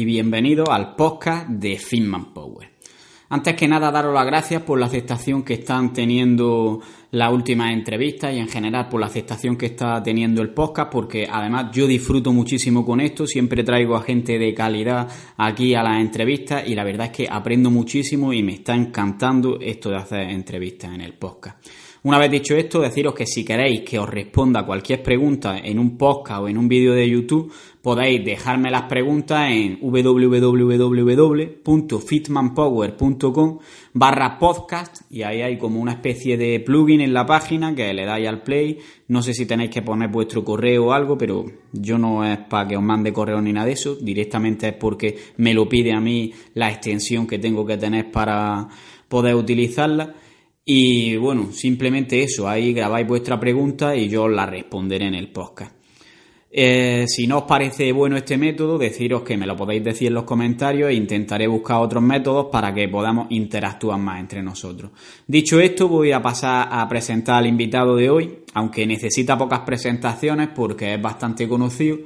y bienvenido al podcast de Fitman Power. Antes que nada, daros las gracias por la aceptación que están teniendo las últimas entrevistas y en general por la aceptación que está teniendo el podcast, porque además yo disfruto muchísimo con esto, siempre traigo a gente de calidad aquí a las entrevistas y la verdad es que aprendo muchísimo y me está encantando esto de hacer entrevistas en el podcast. Una vez dicho esto, deciros que si queréis que os responda cualquier pregunta en un podcast o en un vídeo de YouTube, podéis dejarme las preguntas en www.fitmanpower.com barra podcast y ahí hay como una especie de plugin en la página que le dais al play. No sé si tenéis que poner vuestro correo o algo, pero yo no es para que os mande correo ni nada de eso, directamente es porque me lo pide a mí la extensión que tengo que tener para poder utilizarla. Y bueno, simplemente eso, ahí grabáis vuestra pregunta y yo la responderé en el podcast. Eh, si no os parece bueno este método, deciros que me lo podéis decir en los comentarios e intentaré buscar otros métodos para que podamos interactuar más entre nosotros. Dicho esto, voy a pasar a presentar al invitado de hoy, aunque necesita pocas presentaciones porque es bastante conocido.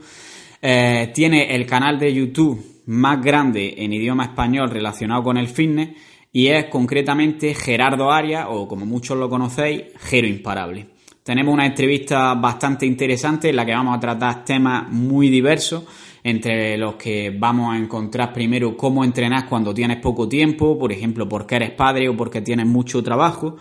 Eh, tiene el canal de YouTube más grande en idioma español relacionado con el fitness y es concretamente Gerardo Arias, o como muchos lo conocéis, Gero Imparable. Tenemos una entrevista bastante interesante en la que vamos a tratar temas muy diversos, entre los que vamos a encontrar primero cómo entrenar cuando tienes poco tiempo, por ejemplo, porque eres padre o porque tienes mucho trabajo.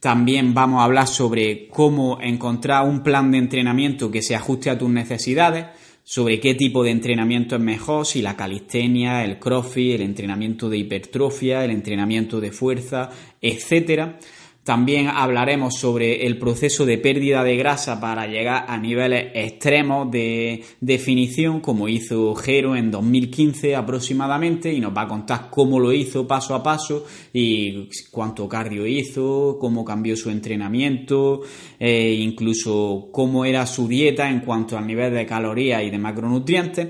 También vamos a hablar sobre cómo encontrar un plan de entrenamiento que se ajuste a tus necesidades sobre qué tipo de entrenamiento es mejor, si la calistenia, el crossfit, el entrenamiento de hipertrofia, el entrenamiento de fuerza, etcétera. También hablaremos sobre el proceso de pérdida de grasa para llegar a niveles extremos de definición, como hizo Jero en 2015 aproximadamente, y nos va a contar cómo lo hizo paso a paso y cuánto cardio hizo, cómo cambió su entrenamiento, e incluso cómo era su dieta en cuanto al nivel de calorías y de macronutrientes.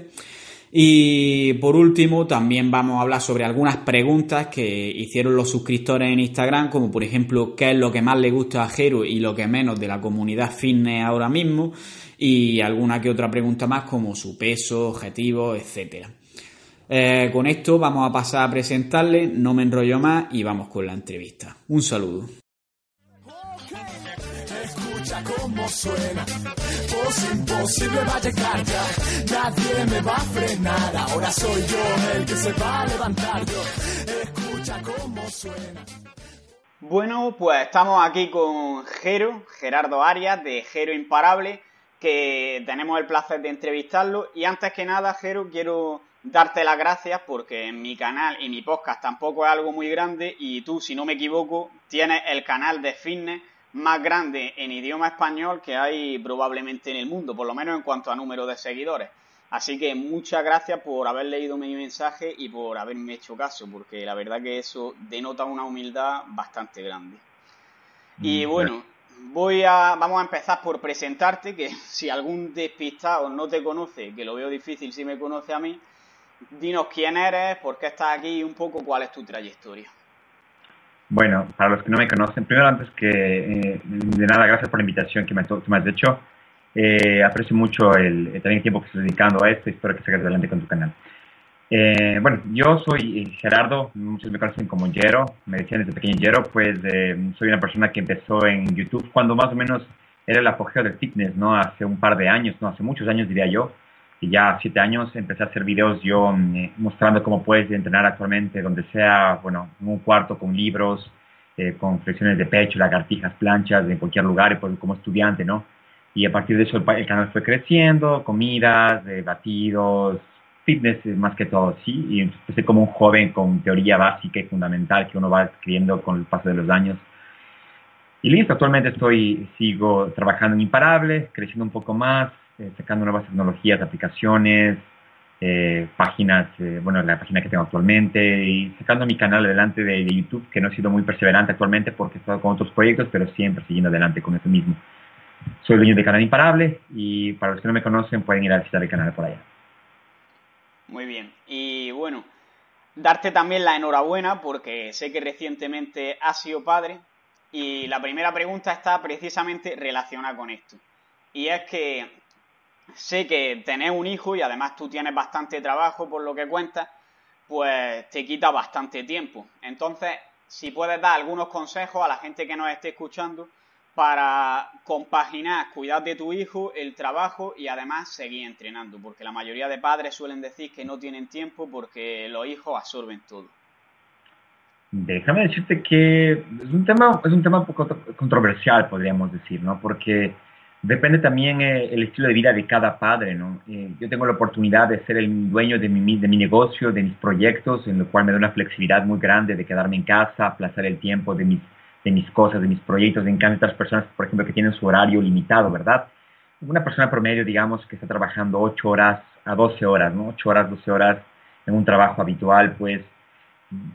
Y por último, también vamos a hablar sobre algunas preguntas que hicieron los suscriptores en Instagram, como por ejemplo, qué es lo que más le gusta a Jero y lo que menos de la comunidad fitness ahora mismo, y alguna que otra pregunta más como su peso, objetivo, etcétera. Eh, con esto vamos a pasar a presentarle, no me enrollo más y vamos con la entrevista. Un saludo suena. imposible va a llegar ya. Nadie me va a frenar. Ahora soy yo el que se va a levantar. escucha cómo suena. Bueno, pues estamos aquí con Jero, Gerardo Arias, de Jero Imparable, que tenemos el placer de entrevistarlo. Y antes que nada, Jero, quiero darte las gracias porque en mi canal y mi podcast tampoco es algo muy grande y tú, si no me equivoco, tienes el canal de fitness más grande en idioma español que hay probablemente en el mundo, por lo menos en cuanto a número de seguidores. Así que muchas gracias por haber leído mi mensaje y por haberme hecho caso, porque la verdad que eso denota una humildad bastante grande. Y mm, bueno, voy a, vamos a empezar por presentarte, que si algún despistado no te conoce, que lo veo difícil si me conoce a mí, dinos quién eres, por qué estás aquí y un poco cuál es tu trayectoria. Bueno, para los que no me conocen, primero antes que eh, de nada, gracias por la invitación que me, has hecho. Eh, aprecio mucho el, el, tiempo que estás dedicando a esto y espero que sigas adelante con tu canal. Eh, bueno, yo soy Gerardo, muchos me conocen como Jero, me decían desde pequeño Jero, pues soy una persona que empezó en YouTube cuando más o menos era el apogeo del fitness, ¿no? Hace un par de años, no, hace muchos años diría yo y ya siete años empecé a hacer videos yo mm, mostrando cómo puedes entrenar actualmente, donde sea, bueno, en un cuarto con libros, eh, con flexiones de pecho, lagartijas, planchas, en cualquier lugar, pues, como estudiante, ¿no? Y a partir de eso el, canal fue creciendo, comidas, eh, batidos, fitness eh, más que todo, sí. Y empecé como un joven con teoría básica y fundamental que uno va escribiendo con el paso de los años. Y listo, actualmente estoy, sigo trabajando en Imparable, creciendo un poco más, eh, sacando nuevas tecnologías, aplicaciones, eh, páginas, eh, bueno, la página que tengo actualmente y sacando mi canal adelante de, YouTube, que no he sido muy perseverante actualmente porque he estado con otros proyectos, pero siempre siguiendo adelante con eso mismo. Soy dueño de Canal Imparable y para los que no me conocen pueden ir a visitar el canal por allá. Muy bien. Y bueno, darte también la enhorabuena porque sé que recientemente has sido padre y la primera pregunta está precisamente relacionada con esto. Y es que sé que tener un hijo y además tú tienes bastante trabajo por lo que cuentas, pues te quita bastante tiempo. Entonces, si puedes dar algunos consejos a la gente que nos esté escuchando para compaginar, cuidar de tu hijo, el trabajo y además seguir entrenando, porque la mayoría de padres suelen decir que no tienen tiempo porque los hijos absorben todo. Déjame decirte que es un tema, es un tema un poco controversial, podríamos decir, ¿no? Porque depende también eh, el estilo de vida de cada padre, ¿no? Eh, yo tengo la oportunidad de ser el dueño de mi, negocio, de mis proyectos, en lo cual me da una flexibilidad muy grande de quedarme en casa, aplazar el tiempo de mis cosas, de mis proyectos. Me encantan las personas, por ejemplo, que tienen su horario limitado, ¿verdad? Una persona promedio, digamos, que está trabajando 8 horas a 12 horas, ¿no? 8 horas, 12 horas en un trabajo habitual, pues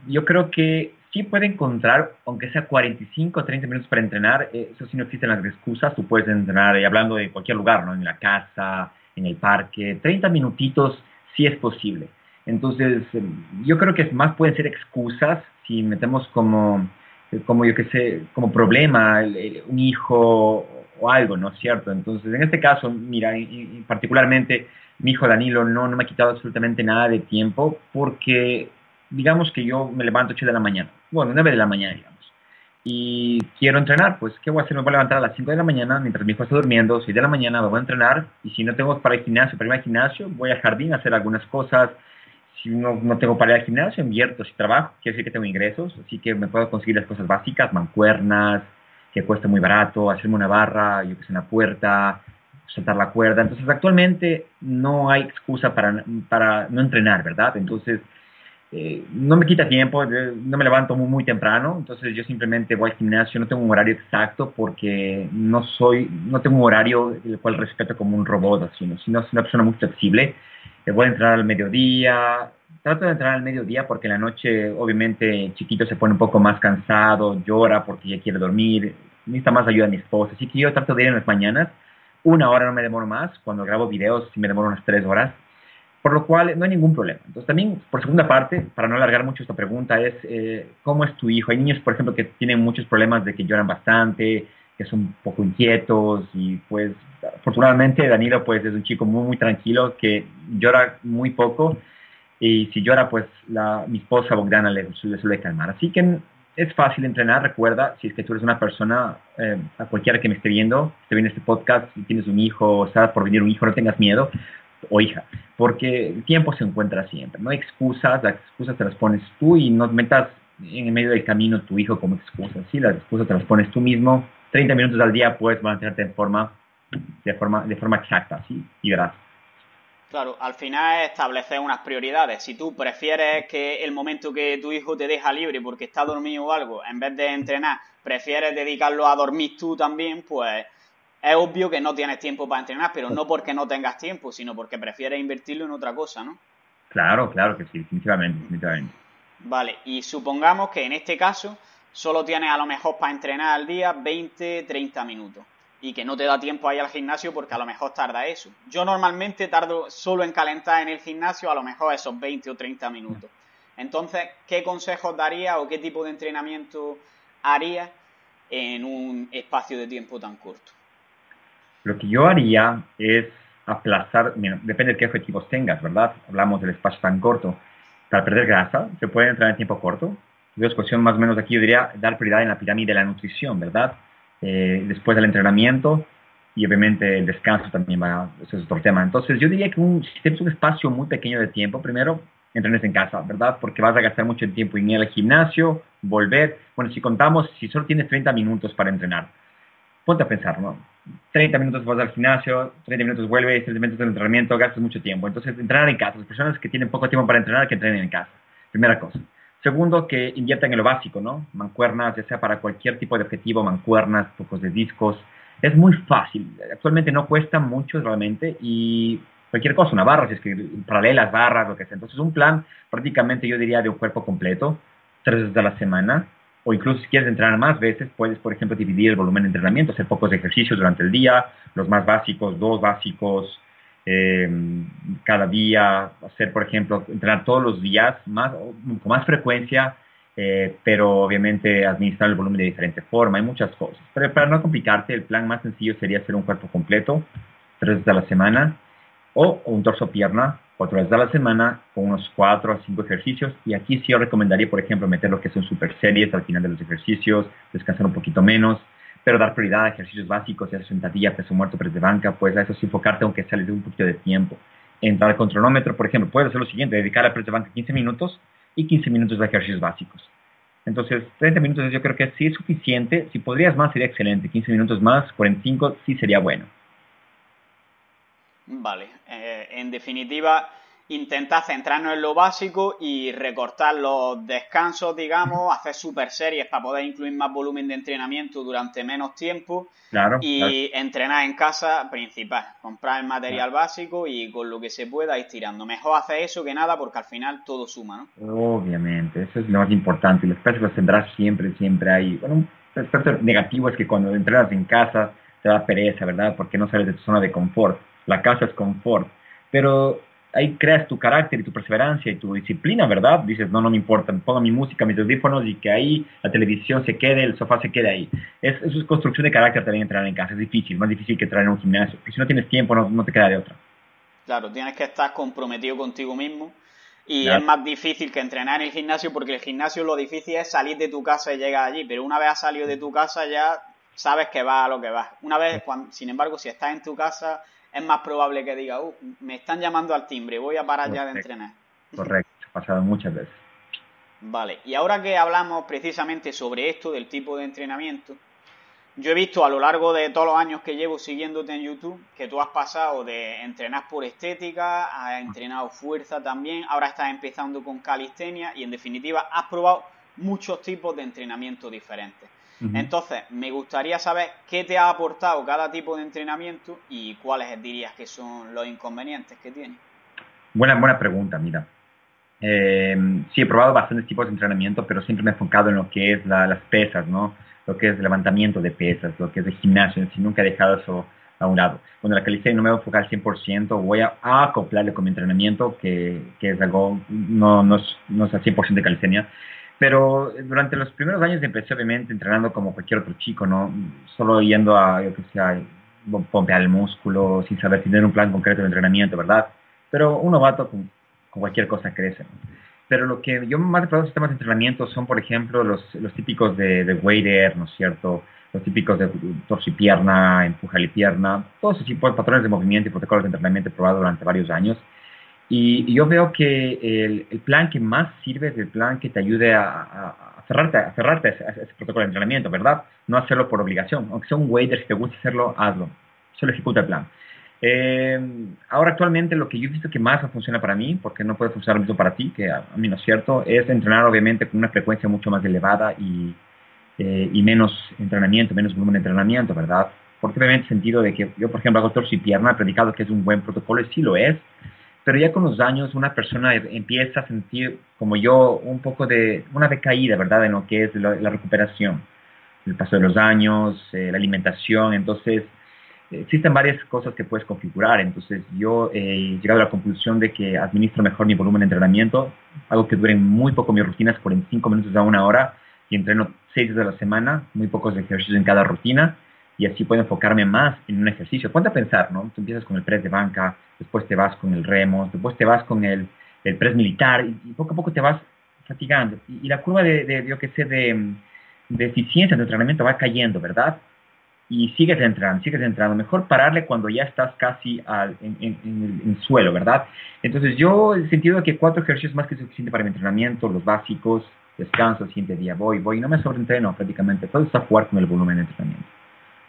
yo creo que sí puede encontrar, aunque sea 45 o 30 minutos para entrenar, eh, eso sí no existen las excusas, tú puedes entrenar eh, hablando de cualquier lugar, ¿no? En la casa, en el parque, 30 minutitos sí es posible. Entonces, yo creo que más pueden ser excusas si metemos como como yo que sé, como problema, un hijo o algo, ¿no es cierto? Entonces, en este caso, mira, y, particularmente mi hijo Danilo no, no me ha quitado absolutamente nada de tiempo porque, digamos que yo me levanto 8 de la mañana, bueno, 9 de la mañana, digamos, y quiero entrenar, pues, ¿qué voy a hacer? Me voy a levantar a las 5 de la mañana mientras mi hijo está durmiendo, 6 de la mañana me voy a entrenar y si no tengo para el gimnasio, para ir al gimnasio, voy al jardín a hacer algunas cosas, si no, no tengo para ir al gimnasio, invierto. Si trabajo, quiere decir que tengo ingresos, así que me puedo conseguir las cosas básicas, mancuernas, que cuesta muy barato, hacerme una barra, yo que sé, una puerta, saltar la cuerda. Entonces, actualmente no hay excusa para, para no entrenar, ¿verdad? Entonces, eh, no me quita tiempo, no me levanto muy, muy temprano, entonces yo simplemente voy al gimnasio, no tengo un horario exacto porque no soy, no tengo un horario el cual respeto como un robot, sino, sino es una persona muy flexible voy a entrar al mediodía. Trato de entrar al mediodía porque en la noche, obviamente, chiquito se pone un poco más cansado, llora porque ya quiere dormir, necesita más ayuda de mi esposa. Así que yo trato de ir en las mañanas. Una hora no me demoro más. Cuando grabo videos, me demoro unas tres horas. Por lo cual, no hay ningún problema. Entonces, también, por segunda parte, para no alargar mucho esta pregunta, es eh, ¿cómo es tu hijo? Hay niños, por ejemplo, que tienen muchos problemas de que lloran bastante, que son un poco inquietos y pues afortunadamente Danilo pues es un chico muy muy tranquilo que llora muy poco y si llora pues mi esposa Bogdana le, suele calmar. Así que es fácil entrenar, recuerda, si es que tú eres una persona, eh, a cualquiera que me esté viendo, esté viendo este podcast, si tienes un hijo o estás por venir un hijo, no tengas miedo, o hija, porque el tiempo se encuentra siempre, no excusas, las excusas te las pones tú y no metas en el medio del camino tu hijo como excusa, sí, las excusas te las pones tú mismo, 30 minutos al día puedes mantenerte en forma, de forma, de forma exacta, ¿sí? Y verás. Claro, al final es establecer unas prioridades. Si tú prefieres que el momento que tu hijo te deja libre porque está dormido o algo, en vez de entrenar, prefieres dedicarlo a dormir tú también, pues es obvio que no tienes tiempo para entrenar, pero no porque no tengas tiempo, sino porque prefieres invertirlo en otra cosa, ¿no? Claro, claro que sí, definitivamente, definitivamente. Vale, y supongamos que en este caso solo tienes a lo mejor para entrenar al día 20, 30 minutos y que no te da tiempo ahí al gimnasio porque a lo mejor tarda eso. Yo normalmente tardo solo en calentar en el gimnasio a lo mejor esos 20 o 30 minutos. Entonces, ¿qué consejos daría o qué tipo de entrenamiento haría en un espacio de tiempo tan corto? Lo que yo haría es aplazar, depende de qué objetivos tengas, ¿verdad? Hablamos del espacio tan corto. Para perder grasa, se puede entrenar en tiempo corto, entonces, cuestión más o menos aquí yo diría dar prioridad en la pirámide de la nutrición, ¿verdad? Eh, después del entrenamiento y obviamente el descanso también va, eso es otro tema. Entonces, yo diría que un, si tienes un espacio muy pequeño de tiempo, primero entrenes en casa, ¿verdad? Porque vas a gastar mucho tiempo en ir al gimnasio, volver. Bueno, si contamos, si solo tienes 30 minutos para entrenar, ponte a pensar, ¿no? 30 minutos vas al gimnasio, 30 minutos vuelves, 30 minutos de entrenamiento, gastas mucho tiempo. Entonces, entrenar en casa. Las personas que tienen poco tiempo para entrenar, que entrenen en casa. Primera cosa. Segundo, que inviertan en lo básico, ¿no? Mancuernas, ya sea para cualquier tipo de objetivo, mancuernas, pocos de discos. Es muy fácil. Actualmente no cuesta mucho realmente y cualquier cosa, una barra, si es que paralelas, barras, lo que sea. Entonces, un plan prácticamente yo diría de un cuerpo completo, tres veces a la semana, o incluso si quieres entrenar más veces, puedes, por ejemplo, dividir el volumen de entrenamiento, hacer pocos ejercicios durante el día, los más básicos, dos básicos, eh, cada día, hacer, por ejemplo, entrenar todos los días más, con más frecuencia, eh, pero obviamente administrar el volumen de diferente forma, hay muchas cosas. Pero para no complicarte, el plan más sencillo sería hacer un cuerpo completo, tres veces a la semana, o un torso-pierna cuatro veces a la semana con unos cuatro a cinco ejercicios. Y aquí sí yo recomendaría, por ejemplo, meter lo que son super series al final de los ejercicios, descansar un poquito menos, pero dar prioridad a ejercicios básicos, ya sea sentadilla, peso muerto, press de banca, pues a eso sí enfocarte aunque sales de un poquito de tiempo. Entrar con cronómetro, por ejemplo, puedes hacer lo siguiente, dedicar a press de banca 15 minutos y 15 minutos de ejercicios básicos. Entonces, 30 minutos yo creo que sí es suficiente. Si podrías más, sería excelente. 15 minutos más, 45 sí sería bueno. Vale, eh, en definitiva, intentar centrarnos en lo básico y recortar los descansos, digamos, hacer super series para poder incluir más volumen de entrenamiento durante menos tiempo claro, y entrenar en casa principal, comprar el material básico y con lo que se pueda ir tirando. Mejor hacer eso que nada porque al final todo suma, ¿no? Obviamente, eso es lo más importante. Los precios los tendrás siempre, siempre ahí. Bueno, un aspecto negativo es que cuando entrenas en casa te da pereza, ¿verdad? Porque no sales de tu zona de confort la casa es confort, pero ahí creas tu carácter y tu perseverancia y tu disciplina, ¿verdad? Dices, no, no me importa, pongo mi música, mis audífonos y que ahí la televisión se quede, el sofá se quede ahí. Es, eso es construcción de carácter también entrar en casa, es difícil, más difícil que entrar en un gimnasio, porque si no tienes tiempo no, no te queda de otra. Claro, tienes que estar comprometido contigo mismo y es más difícil que entrenar en el gimnasio porque el gimnasio lo difícil es salir de tu casa y llegar allí, pero una vez has salido de tu casa ya sabes que vas a lo que vas. Una vez, sin embargo, si estás en tu casa es más probable que diga, uh, me están llamando al timbre, voy a parar ya de entrenar. Correcto, ha pasado muchas veces. Vale, y ahora que hablamos precisamente sobre esto, del tipo de entrenamiento, yo he visto a lo largo de todos los años que llevo siguiéndote en YouTube que tú has pasado de entrenar por estética, has entrenado fuerza también, ahora estás empezando con calistenia y en definitiva has probado muchos tipos de entrenamiento diferentes. Entonces, me gustaría saber qué te ha aportado cada tipo de entrenamiento y cuáles dirías que son los inconvenientes que tiene. Buena, buena pregunta, mira. Eh, sí, he probado bastantes tipos de entrenamiento, pero siempre me he enfocado en lo que es las pesas, ¿no? Lo que es el levantamiento de pesas, lo que es el gimnasio, si nunca he dejado eso a un lado. Cuando la calistenia no me voy a enfocar al 100%, voy a, acoplarle con mi entrenamiento, que, que es algo, no, no, es, no es al 100% de calistenia, pero durante los primeros años empecé obviamente entrenando como cualquier otro chico, ¿no? Solo yendo a, yo que sé, pompear el músculo, sin saber tener un plan concreto de entrenamiento, ¿verdad? Pero un novato con, cualquier cosa crece. Pero lo que yo más he probado sistemas de entrenamiento son, por ejemplo, los, los típicos de, de ¿no es cierto? Los típicos de torso y pierna, empujale y pierna, todos esos tipos de patrones de movimiento y protocolos de entrenamiento he probado durante varios años. Y, yo veo que el, plan que más sirve es el plan que te ayude a, a, cerrarte, a, cerrarte a, ese, protocolo de entrenamiento, ¿verdad? No hacerlo por obligación. Aunque sea un waiter, si te gusta hacerlo, hazlo. Solo ejecuta el plan. Eh, ahora actualmente lo que yo he visto que más funciona para mí, porque no puede funcionar lo mismo para ti, que a, mí no es cierto, es entrenar obviamente con una frecuencia mucho más elevada y, eh, y menos entrenamiento, menos volumen de entrenamiento, ¿verdad? Porque obviamente el sentido de que yo, por ejemplo, hago torso y pierna, he predicado que es un buen protocolo, y sí lo es, pero ya con los años una persona empieza a sentir, como yo, un poco de una decaída, ¿verdad?, en lo que es la, recuperación, el paso de los años, eh, la alimentación, entonces existen varias cosas que puedes configurar, entonces yo he llegado a la conclusión de que administro mejor mi volumen de entrenamiento, algo que dure muy poco mis rutinas, 45 minutos a una hora, y entreno seis veces a la semana, muy pocos ejercicios en cada rutina, y así puedo enfocarme más en un ejercicio. Ponte a pensar, ¿no? Tú empiezas con el press de banca, después te vas con el remo, después te vas con el, el press militar y, poco a poco te vas fatigando. Y, la curva de, de, yo que sé, de, de eficiencia de entrenamiento va cayendo, ¿verdad? Y sigues entrando, sigues entrando. Mejor pararle cuando ya estás casi al, en, el suelo, ¿verdad? Entonces yo he sentido que cuatro ejercicios más que suficiente para mi entrenamiento, los básicos, descanso, siguiente día voy, voy, no me sobreentreno prácticamente, todo está fuerte con el volumen de entrenamiento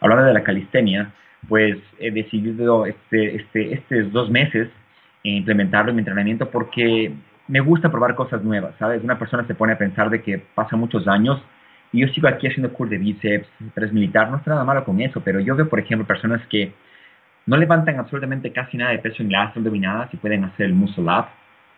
hablando de la calistenia, pues he decidido este, este, estos dos meses implementarlo en mi entrenamiento porque me gusta probar cosas nuevas, ¿sabes? Una persona se pone a pensar de que pasa muchos años y yo sigo aquí haciendo curl de bíceps, press militar, no está nada malo con eso, pero yo veo, por ejemplo, personas que no levantan absolutamente casi nada de peso en las abdominadas y pueden hacer el muscle up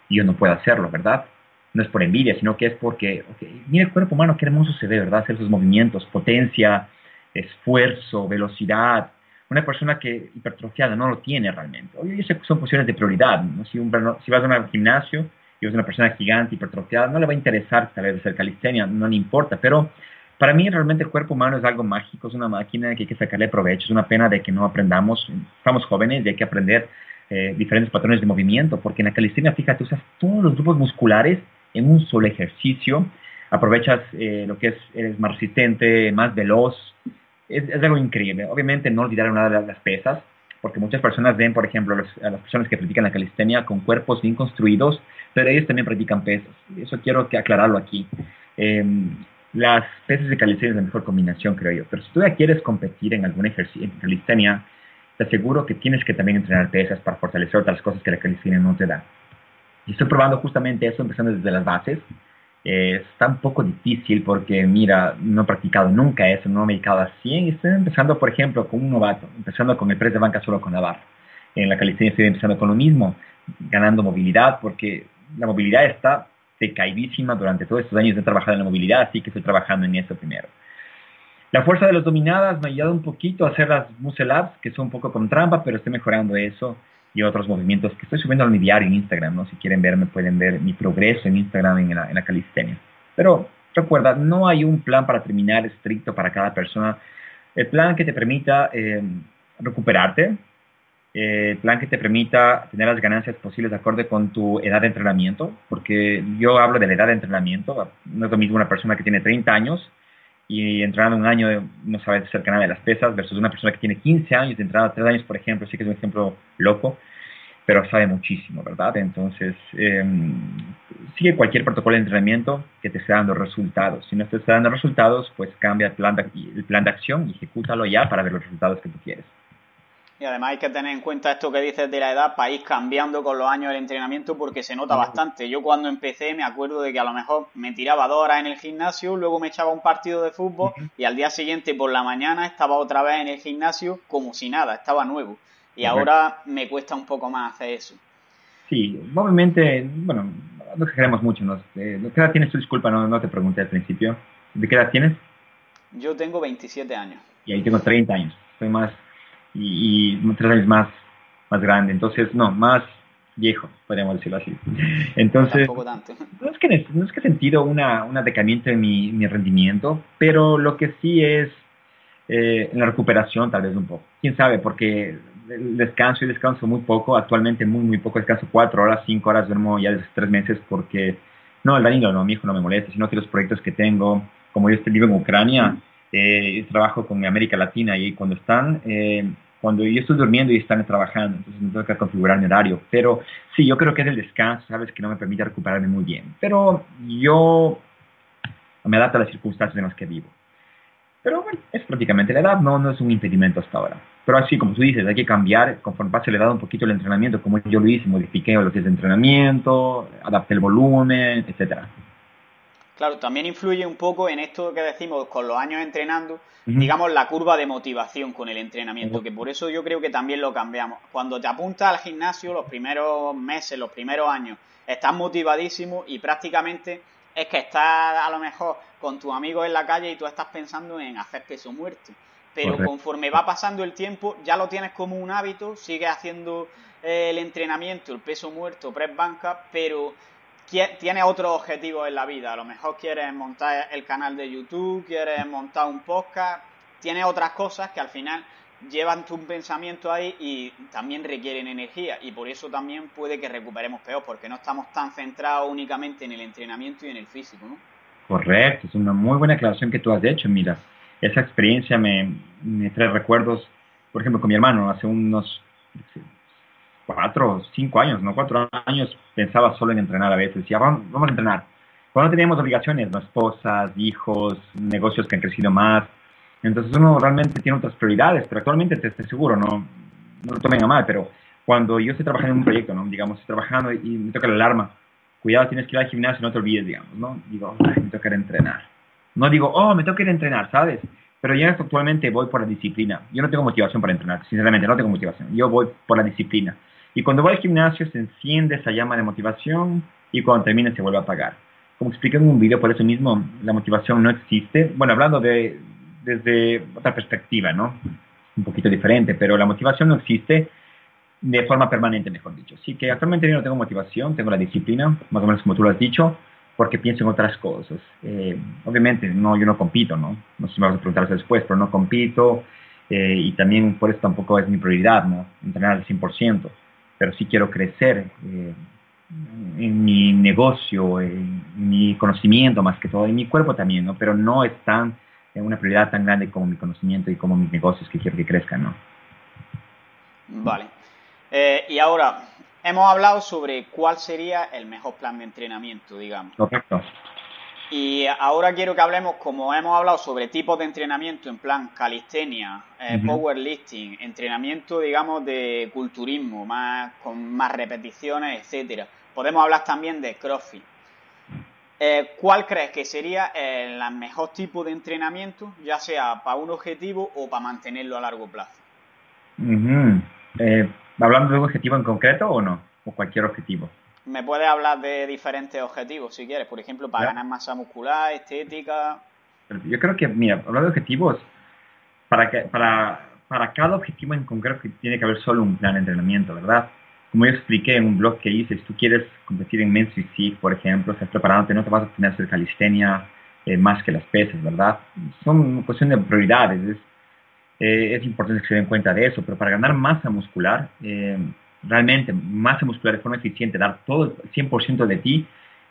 y yo no puedo hacerlo, ¿verdad? No es por envidia, sino que es porque, mira el cuerpo humano, qué hermoso se ve, ¿verdad? Hacer esos movimientos, potencia, esfuerzo, velocidad. Una persona que hipertrofiada no lo tiene realmente. Que son cuestiones de prioridad. Si, si vas a un gimnasio y ves una persona gigante, hipertrofiada, no le va a interesar vez hacer calistenia, no le importa. Pero para mí realmente el cuerpo humano es algo mágico, es una máquina que hay que sacarle provecho, es una pena de que no aprendamos, estamos jóvenes y hay que aprender eh, diferentes patrones de movimiento, porque en la calistenia, fíjate, usas todos los grupos musculares en un solo ejercicio, aprovechas eh, lo que es, eres más resistente, más veloz, es, algo increíble. Obviamente no olvidar una de las pesas, porque muchas personas ven, por ejemplo, a las personas que practican la calistenia con cuerpos bien construidos, pero ellos también practican pesas. Eso quiero que aclararlo aquí. Em, las pesas de calistenia es la mejor combinación, creo yo. Pero si tú ya quieres competir en algún ejercicio en calistenia, te aseguro que tienes que también entrenar pesas para fortalecer otras cosas que la calistenia no te da. Y estoy probando justamente eso, empezando desde las bases. Eh, está un poco difícil porque, mira, no he practicado nunca eso, no me he dedicado a 100 y estoy empezando, por ejemplo, con un novato, empezando con el press de banca solo con la barra. En la calistenia estoy empezando con lo mismo, ganando movilidad porque la movilidad está decaidísima durante todos estos años de trabajar en la movilidad, así que estoy trabajando en eso primero. La fuerza de las dominadas me ha ayudado un poquito a hacer las muscle ups, que son un poco con trampa, pero estoy mejorando eso y otros movimientos que estoy subiendo a mi diario en Instagram, ¿no? Si quieren verme, pueden ver mi progreso en Instagram en la, en la calistenia. Pero recuerda, no hay un plan para terminar estricto para cada persona. El plan que te permita eh, recuperarte, el plan que te permita tener las ganancias posibles de acuerdo con tu edad de entrenamiento, porque yo hablo de la edad de entrenamiento, no es lo mismo una persona que tiene 30 años y entrenando un año no sabe hacer nada de las pesas versus una persona que tiene 15 años y entrenado 3 años, por ejemplo, sí que es un ejemplo loco, pero sabe muchísimo, ¿verdad? Entonces, em, sigue cualquier protocolo de entrenamiento que te esté dando resultados. Si no te está dando resultados, pues cambia el plan de, el plan de acción y ejecútalo ya para ver los resultados que tú quieres. Y además hay que tener en cuenta esto que dices de la edad para ir cambiando con los años del entrenamiento porque se nota bastante. Yo cuando empecé me acuerdo de que a lo mejor me tiraba dos horas en el gimnasio, luego me echaba un partido de fútbol y al día siguiente por la mañana estaba otra vez en el gimnasio como si nada, estaba nuevo. Y ahora me cuesta un poco más hacer eso. Sí, obviamente, bueno, no queremos mucho. ¿no? ¿De qué edad tienes tu disculpa? No, no te pregunté al principio. ¿De qué edad tienes? Yo tengo 27 años. Y ahí tengo 30 años. Soy más y, y tres años más, más grande. Entonces, no, más viejo, podríamos decirlo así. Entonces, No, es que, no es que he sentido una, una decaimiento en mi, mi, rendimiento, pero lo que sí es eh, en la recuperación tal vez un poco. ¿Quién sabe? Porque descanso y descanso muy poco, actualmente muy, muy poco, descanso cuatro horas, cinco horas, duermo ya desde tres meses porque, no, el Danilo no, mi hijo no me molesta, sino que los proyectos que tengo, como yo vivo en Ucrania, eh, trabajo con América Latina y cuando están, eh, cuando yo estoy durmiendo y están trabajando, entonces me que configurar mi horario. Pero sí, yo creo que es el descanso, sabes, que no me permite recuperarme muy bien. Pero yo me adapto a las circunstancias en las que vivo. Pero bueno, es prácticamente la edad, no, no es un impedimento hasta ahora. Pero así, como tú dices, hay que cambiar, conforme pase la edad, un poquito el entrenamiento, como yo lo hice, modifiqué lo que es entrenamiento, adapté el volumen, etcétera. Claro, también influye un poco en esto que decimos con los años entrenando, digamos la curva de motivación con el entrenamiento, que por eso yo creo que también lo cambiamos. Cuando te apuntas al gimnasio los primeros meses, los primeros años, estás motivadísimo y prácticamente es que estás a lo mejor con tus amigos en la calle y tú estás pensando en hacer peso muerto. Pero conforme va pasando el tiempo, ya lo tienes como un hábito, sigues haciendo eh, el entrenamiento, el peso muerto, press banca, pero tiene otros objetivos en la vida. A lo mejor quieres montar el canal de YouTube, quieres montar un podcast, tiene otras cosas que al final llevan tu pensamiento ahí y también requieren energía y por eso también puede que recuperemos peor porque no estamos tan centrados únicamente en el entrenamiento y en el físico, ¿no? Correcto, es una muy buena aclaración que tú has hecho, mira, esa experiencia me trae recuerdos, por ejemplo, con mi hermano hace unos cuatro, cinco años, no cuatro años, pensaba solo en entrenar a veces. Decía, vamos, vamos a entrenar. Cuando teníamos obligaciones, ¿no? esposas, hijos, negocios que han crecido más. Entonces uno realmente tiene otras prioridades, pero actualmente te estoy seguro, no, no lo tomen a mal, pero cuando yo estoy trabajando en un proyecto, ¿no? digamos, estoy trabajando y me toca la alarma, cuidado, tienes que ir al gimnasio, no te olvides, digamos, ¿no? Digo, me toca entrenar. No digo, oh, me toca ir entrenar, ¿sabes? Pero yo actualmente voy por la disciplina. Yo no tengo motivación para entrenar, sinceramente, no tengo motivación. Yo voy por la disciplina. Y cuando voy al gimnasio se enciende esa llama de motivación y cuando termina se vuelve a apagar. Como expliqué en un video, por eso mismo la motivación no existe. Bueno, hablando de, desde otra perspectiva, ¿no? Un poquito diferente, pero la motivación no existe de forma permanente, mejor dicho. Así que actualmente yo no tengo motivación, tengo la disciplina, más o menos como tú lo has dicho, porque pienso en otras cosas. Eh, obviamente, no, yo no compito, ¿no? No sé si me vas a preguntar después, pero no compito eh, y también por eso tampoco es mi prioridad, ¿no? Entrenar al 100%, pero sí quiero crecer eh, en mi negocio, en mi conocimiento más que todo, en mi cuerpo también, ¿no? Pero no es tan, una prioridad tan grande como mi conocimiento y como mis negocios que quiero que crezcan, ¿no? Vale. y ahora, hemos hablado sobre cuál sería el mejor plan de entrenamiento, digamos. Correcto. Y ahora quiero que hablemos, como hemos hablado sobre tipos de entrenamiento en plan calistenia, eh, powerlifting, entrenamiento, digamos, de culturismo, más, con más repeticiones, etcétera. Podemos hablar también de CrossFit. Eh, ¿Cuál crees que sería el mejor tipo de entrenamiento, ya sea para un objetivo o para mantenerlo a largo plazo? ¿Hablando de un objetivo en concreto o no? ¿O cualquier objetivo? Me puedes hablar de diferentes objetivos si quieres, por ejemplo, para ganar masa muscular, estética. Yo creo que, mira, hablando de objetivos, para, que, para, para cada objetivo en concreto tiene que haber solo un plan de entrenamiento, ¿verdad? Como yo expliqué en un blog que hice, si tú quieres competir en Men's Physique, por ejemplo, estás preparándote, no te vas a tener hacer calistenia eh, más que las pesas, ¿verdad? Son cuestión de prioridades, es eh, es importante que se den cuenta de eso, pero para ganar masa muscular, eh, realmente masa muscular de forma eficiente, dar todo el 100% de ti,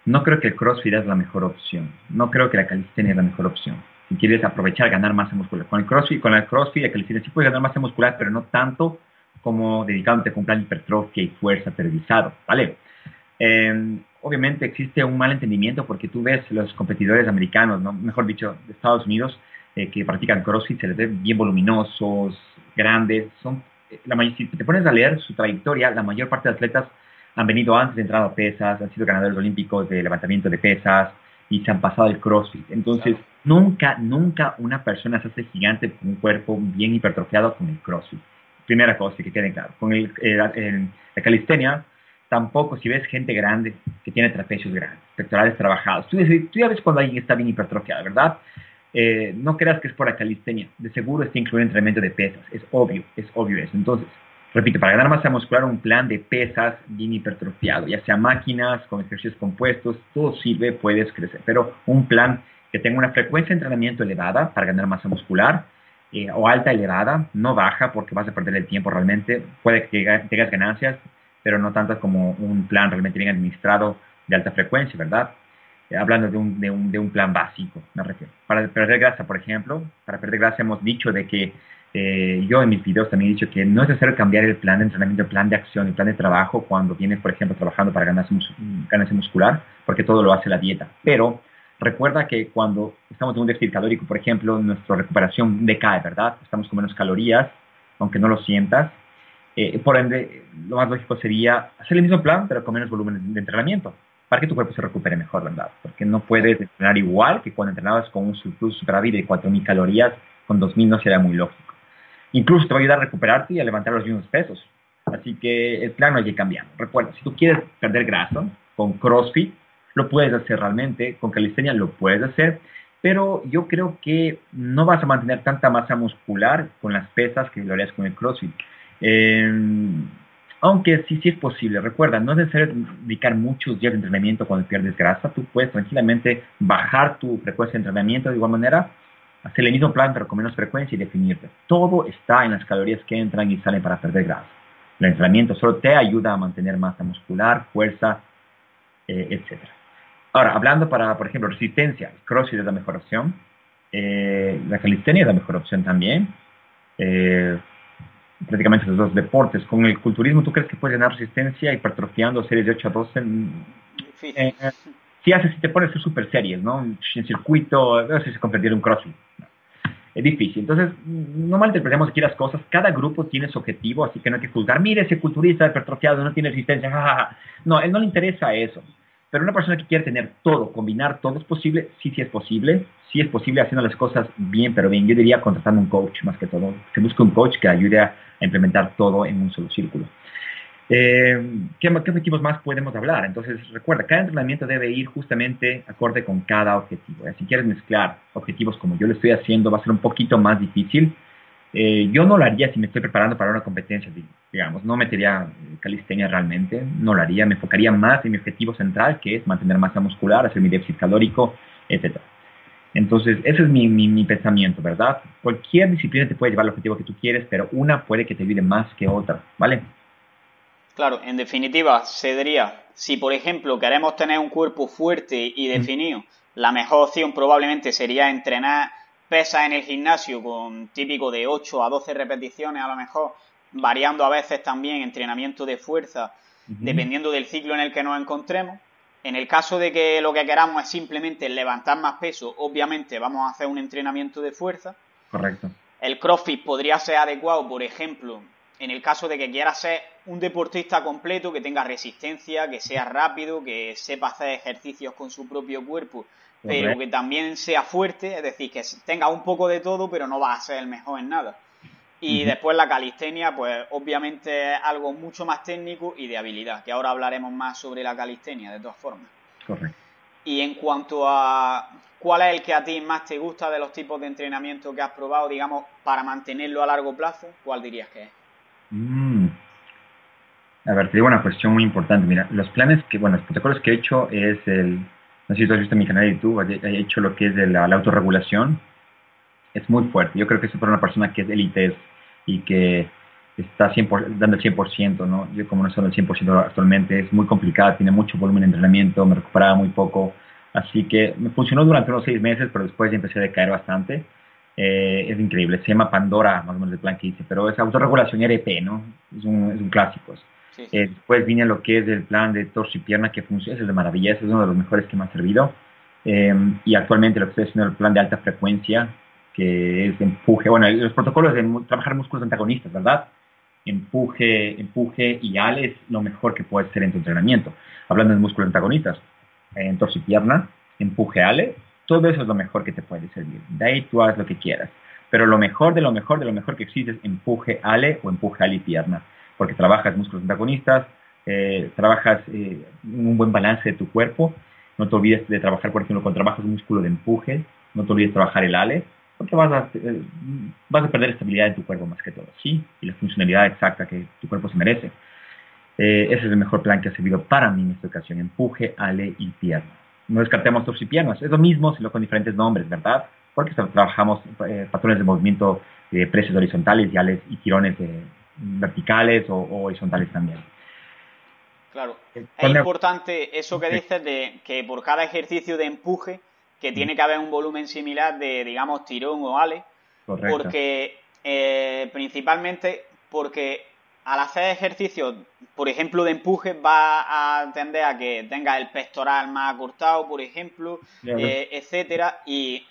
no creo que el CrossFit es la mejor opción. No creo que la calistenia es la mejor opción. Si quieres aprovechar ganar masa muscular. Con el CrossFit, con el CrossFit, la calistenia sí puedes ganar masa muscular, pero no tanto como dedicándote con un plan hipertrofia y fuerza periodizado, ¿vale? Eh, obviamente existe un mal entendimiento porque tú ves los competidores americanos, ¿no? mejor dicho, de Estados Unidos, eh, que practican CrossFit se les ve bien voluminosos, grandes. Son, la, si te pones a leer su trayectoria, la mayor parte de atletas han venido antes de entrar a pesas, han sido ganadores olímpicos de levantamiento de pesas y se han pasado el CrossFit. Entonces, nunca, nunca una persona se hace gigante con un cuerpo bien hipertrofiado con el CrossFit. Primera cosa que quede claro. Con el, la calistenia, tampoco si ves gente grande que tiene trapecios grandes, pectorales trabajados. Tú, tú ya ves cuando alguien está bien hipertrofiado, ¿verdad? Eh, no creas que es por la calistenia, de seguro está incluido entrenamiento de pesas, es obvio, es obvio eso. Entonces, repito, para ganar masa muscular un plan de pesas bien hipertrofiado, ya sea máquinas, con ejercicios compuestos, todo sirve, puedes crecer, pero un plan que tenga una frecuencia de entrenamiento elevada para ganar masa muscular, eh, o alta elevada, no baja porque vas a perder el tiempo realmente, puede que tengas ganancias, pero no tantas como un plan realmente bien administrado de alta frecuencia, ¿verdad? Eh, hablando de un, de, un, de un, plan básico, me refiero. Para perder grasa, por ejemplo, para perder grasa hemos dicho de que eh, yo en mis videos también he dicho que no es necesario cambiar el plan de entrenamiento, el plan de acción, el plan de trabajo cuando vienes, por ejemplo, trabajando para ganarse, ganarse muscular, porque todo lo hace la dieta. Pero recuerda que cuando estamos en un déficit calórico, por ejemplo, nuestra recuperación decae, ¿verdad? Estamos con menos calorías, aunque no lo sientas. Eh, por ende, lo más lógico sería hacer el mismo plan, pero con menos volumen de entrenamiento para que tu cuerpo se recupere mejor, ¿verdad? Porque no puedes entrenar igual que cuando entrenabas con un surplus superávit de 4.000 calorías, con 2.000 no sería muy lógico. Incluso te va a ayudar a recuperarte y a levantar los mismos pesos. Así que el plan no hay que cambiar. Recuerda, si tú quieres perder grasa con CrossFit, lo puedes hacer realmente, con calistenia lo puedes hacer, pero yo creo que no vas a mantener tanta masa muscular con las pesas que lo harías con el CrossFit. Eh, aunque sí, sí es posible. Recuerda, no es necesario dedicar muchos días de entrenamiento cuando pierdes grasa. Tú puedes tranquilamente bajar tu frecuencia de entrenamiento de igual manera, hacer el mismo plan pero con menos frecuencia y definirte. Todo está en las calorías que entran y salen para perder grasa. El entrenamiento solo te ayuda a mantener masa muscular, fuerza, eh, etc. Ahora, hablando para, por ejemplo, resistencia, el CrossFit es la mejor opción. Eh, la calistenia es la mejor opción también. Eh, prácticamente los dos deportes. Con el culturismo, ¿tú crees que puedes ganar resistencia hipertrofiando series de 8 a 12? Eh, si haces, si te pones super series, ¿no? En circuito, sé si se convertir en un crossfit. Es difícil. Entonces, no malinterpretemos aquí las cosas. Cada grupo tiene su objetivo, así que no hay que juzgar. Mire, ese culturista hipertrofiado no tiene resistencia. No, a él no le interesa eso. Pero una persona que quiere tener todo, combinar todo es posible, sí, sí es posible, sí es posible haciendo las cosas bien, pero bien. Yo diría contratando un coach más que todo, que busque un coach que ayude a, implementar todo en un solo círculo. Eh, ¿qué, objetivos más podemos hablar? Entonces, recuerda, cada entrenamiento debe ir justamente acorde con cada objetivo. Si quieres mezclar objetivos como yo lo estoy haciendo, va a ser un poquito más difícil, Eh, yo no lo haría si me estoy preparando para una competencia, digamos, no metería calistenia realmente, no lo haría, me enfocaría más en mi objetivo central, que es mantener masa muscular, hacer mi déficit calórico, etc. Entonces, ese es mi, mi, pensamiento, ¿verdad? Cualquier disciplina te puede llevar al objetivo que tú quieres, pero una puede que te ayude más que otra, ¿vale? Claro, en definitiva, se diría, si por ejemplo queremos tener un cuerpo fuerte y definido, la mejor opción probablemente sería entrenar pesas en el gimnasio con típico de 8 a 12 repeticiones a lo mejor, variando a veces también entrenamiento de fuerza, dependiendo del ciclo en el que nos encontremos. En el caso de que lo que queramos es simplemente levantar más peso, obviamente vamos a hacer un entrenamiento de fuerza. Correcto. El CrossFit podría ser adecuado, por ejemplo, en el caso de que quiera ser un deportista completo, que tenga resistencia, que sea rápido, que sepa hacer ejercicios con su propio cuerpo, pero que también sea fuerte, es decir, que tenga un poco de todo, pero no va a ser el mejor en nada. Y después la calistenia, pues obviamente es algo mucho más técnico y de habilidad, que ahora hablaremos más sobre la calistenia, de todas formas. Correcto. Y en cuanto a cuál es el que a ti más te gusta de los tipos de entrenamiento que has probado, digamos, para mantenerlo a largo plazo, ¿cuál dirías que es? Mm. A ver, te digo una cuestión muy importante. Mira, los planes que, bueno, los protocolos que he hecho es el, no sé si tú has visto mi canal de YouTube, he hecho lo que es de la, autorregulación. Es muy fuerte. Yo creo que eso para una persona que es élite y que está 100%, dando el 100%, ¿no? Yo como no soy el 100% actualmente, es muy complicado, tiene mucho volumen de entrenamiento, me recuperaba muy poco, así que me funcionó durante unos seis meses, pero después empecé a decaer bastante. Eh, es increíble, se llama Pandora, más o menos el plan que hice, pero es autorregulación RP, ¿no? Es un clásico. Eh, después vine lo que es el plan de torso y pierna que funciona, es de maravilla, es uno de los mejores que me ha servido. Eh, y actualmente lo que estoy haciendo es el plan de alta frecuencia, que es empuje, bueno, los protocolos de trabajar músculos antagonistas, ¿verdad? Empuje, empuje y ale es lo mejor que puede ser en tu entrenamiento. Hablando de músculos antagonistas, en torso y pierna, empuje, ale, todo eso es lo mejor que te puede servir. De ahí tú haz lo que quieras. Pero lo mejor de lo mejor de lo mejor que existe es empuje, ale o empuje, ale y pierna. Porque trabajas músculos antagonistas, eh, trabajas eh, un buen balance de tu cuerpo. No te olvides de trabajar, por ejemplo, cuando trabajas un músculo de empuje, no te olvides de trabajar el ale porque vas a, eh, vas a perder estabilidad en tu cuerpo más que todo, ¿sí? Y la funcionalidad exacta que tu cuerpo se merece. Ese es el mejor plan que ha servido para mí en esta ocasión, empuje, ale y pierna. No descartemos torso y piernas, es lo mismo, sino con diferentes nombres, ¿verdad? Porque trabajamos patrones de movimiento de precios horizontales y, ales, y tirones verticales o, horizontales también. Claro, es importante eso que dices de que por cada ejercicio de empuje que tiene que haber un volumen similar de, digamos, tirón o ale, porque eh, principalmente porque al hacer ejercicios, por ejemplo, de empuje, va a tender a que tenga el pectoral más acortado, por ejemplo, eh, etcétera, y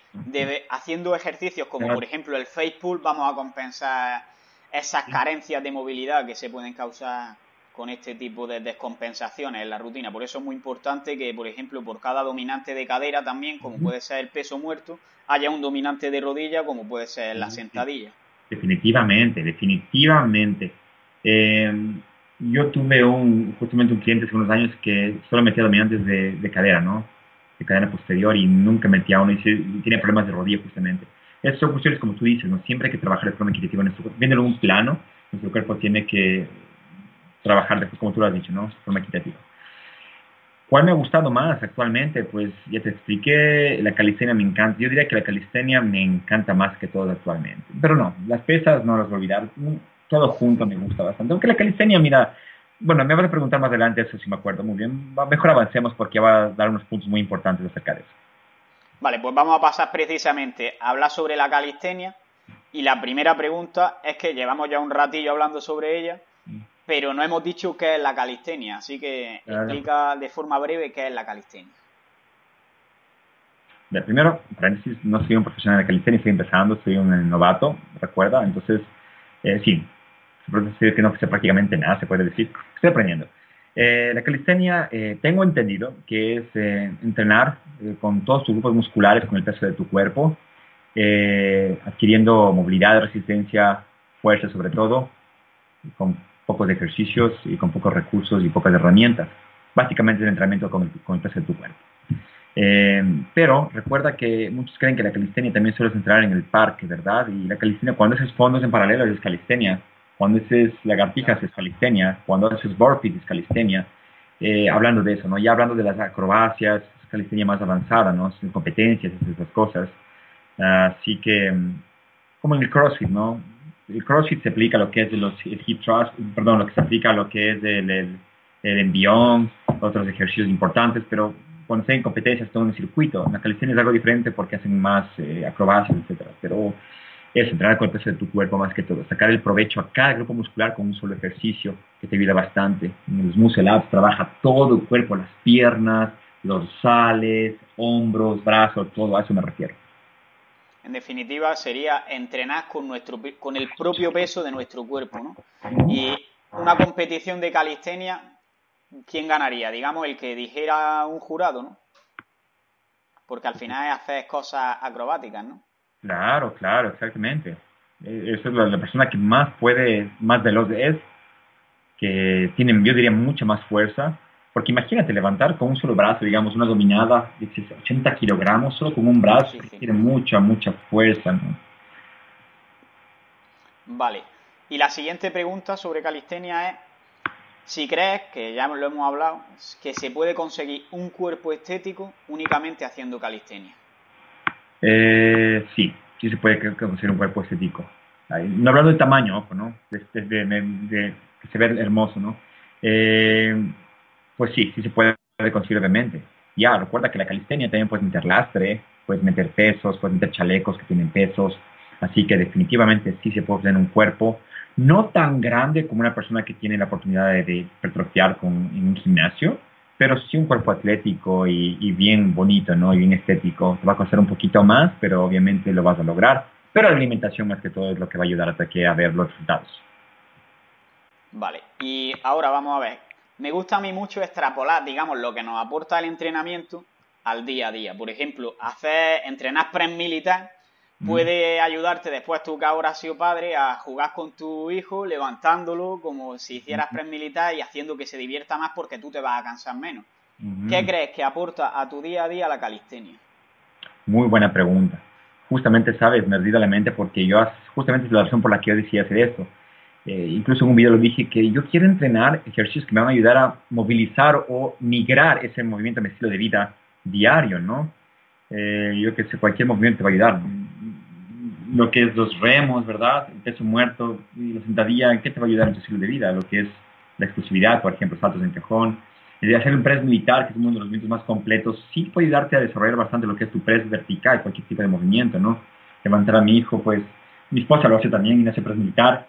haciendo ejercicios como, por ejemplo, el face pull, vamos a compensar esas carencias de movilidad que se pueden causar con este tipo de descompensaciones en la rutina. Por eso es muy importante que, por ejemplo, por cada dominante de cadera también, como puede ser el peso muerto, haya un dominante de rodilla, como puede ser la sentadilla. Definitivamente, definitivamente. Eh, yo tuve un, justamente un cliente hace unos años que solo metía dominantes de, cadera, ¿no? De cadera posterior y nunca metía uno y, tiene problemas de rodilla justamente. Esas son cuestiones como tú dices, ¿no? Siempre hay que trabajar de forma equitativa en nuestro cuerpo. Viendo un plano, nuestro cuerpo tiene que trabajar después, como tú lo has dicho, ¿no? De forma equitativa. ¿Cuál me ha gustado más actualmente? Pues ya te expliqué, la calistenia me encanta. Yo diría que la calistenia me encanta más que todo actualmente. Pero no, las pesas no las voy a olvidar. Todo junto me gusta bastante. Aunque la calistenia, mira, bueno, me vas a preguntar más adelante eso si me acuerdo muy bien. Mejor avancemos porque va a dar unos puntos muy importantes acerca de eso. Vale, pues vamos a pasar precisamente a hablar sobre la calistenia. Y la primera pregunta es que llevamos ya un ratillo hablando sobre ella pero no hemos dicho qué es la calistenia, así que explica de forma breve qué es la calistenia. primero, paréntesis, no soy un profesional de calistenia, estoy empezando, soy un novato, recuerda, entonces, eh, sí, se puede decir que no sé prácticamente nada, se puede decir, estoy aprendiendo. Eh, la calistenia, eh, tengo entendido que es entrenar con todos tus grupos musculares, con el peso de tu cuerpo, adquiriendo movilidad, resistencia, fuerza sobre todo, con pocos ejercicios y con pocos recursos y pocas herramientas. Básicamente el entrenamiento con el, peso de tu cuerpo. Eh, pero recuerda que muchos creen que la calistenia también suele entrar en el parque, ¿verdad? Y la calistenia, cuando haces fondos en paralelo es calistenia, cuando haces lagartijas es calistenia, cuando haces burpees es calistenia. Eh, hablando de eso, ¿no? Ya hablando de las acrobacias, es calistenia más avanzada, ¿no? competencias, esas cosas. Así que, como en el CrossFit, ¿no? El CrossFit se aplica a lo que es los hip thrust, perdón, lo que se aplica a lo que es el, el, el envión, otros ejercicios importantes, pero cuando se en competencias todo un circuito. En la calistenia es algo diferente porque hacen más eh, acrobacias, etcétera. Pero es entrenar con el peso de tu cuerpo más que todo. Sacar el provecho a cada grupo muscular con un solo ejercicio que te ayuda bastante. En los muscle ups trabaja todo el cuerpo, las piernas, los sales, hombros, brazos, todo a eso me refiero. En definitiva, sería entrenar con, nuestro, con el propio peso de nuestro cuerpo, ¿no? Y una competición de calistenia ¿quién ganaría? Digamos, el que dijera un jurado, ¿no? Porque al final es hacer cosas acrobáticas, ¿no? Claro, claro, exactamente. E, esa es la, persona que más puede, más veloz es, que tiene, yo diría, mucha más fuerza. Porque imagínate levantar con un solo brazo, digamos, una dominada de 80 kilogramos, solo con un brazo, tiene mucha, mucha fuerza, ¿no? Vale. Y la siguiente pregunta sobre calistenia es, si crees, que ya lo hemos hablado, que se puede conseguir un cuerpo estético únicamente haciendo calistenia. Eh, sí, sí se puede conseguir un cuerpo estético. No hablando de tamaño, ojo, ¿no? De, que se ve hermoso, ¿no? Eh, pues sí, sí se puede conseguir obviamente. Ya, recuerda que la calistenia también puedes meter lastre, puedes meter pesos, puedes meter chalecos que tienen pesos. Así que definitivamente sí se puede tener un cuerpo no tan grande como una persona que tiene la oportunidad de, de con, en un gimnasio, pero sí un cuerpo atlético y, bien bonito, ¿no? Y bien estético. Te va a costar un poquito más, pero obviamente lo vas a lograr. Pero la alimentación más que todo es lo que va a ayudar hasta que a ver los resultados. Vale, y ahora vamos a ver. Me gusta a mí mucho extrapolar, digamos, lo que nos aporta el entrenamiento al día a día. Por ejemplo, hacer entrenar pre militar puede ayudarte después tú que ahora has sido padre a jugar con tu hijo, levantándolo como si hicieras pre-militar y haciendo que se divierta más porque tú te vas a cansar menos. ¿Qué crees que aporta a tu día a día la calistenia? Muy buena pregunta. Justamente, sabes, me olvida la mente porque yo, justamente es la razón por la que yo decía hacer esto. Eh, incluso en un video lo dije que yo quiero entrenar ejercicios que me van a ayudar a movilizar o migrar ese movimiento mi estilo de vida diario, ¿no? Eh, yo que sé, cualquier movimiento te va a ayudar lo que es los remos, ¿verdad? El peso muerto y la sentadilla, ¿qué te va a ayudar en tu estilo de vida? Lo que es la exclusividad, por ejemplo, saltos en cajón. De hacer un press militar, que es uno de los movimientos más completos, sí puede ayudarte a desarrollar bastante lo que es tu press vertical, cualquier tipo de movimiento, ¿no? Levantar a mi hijo, pues, mi esposa lo hace también y hace press militar.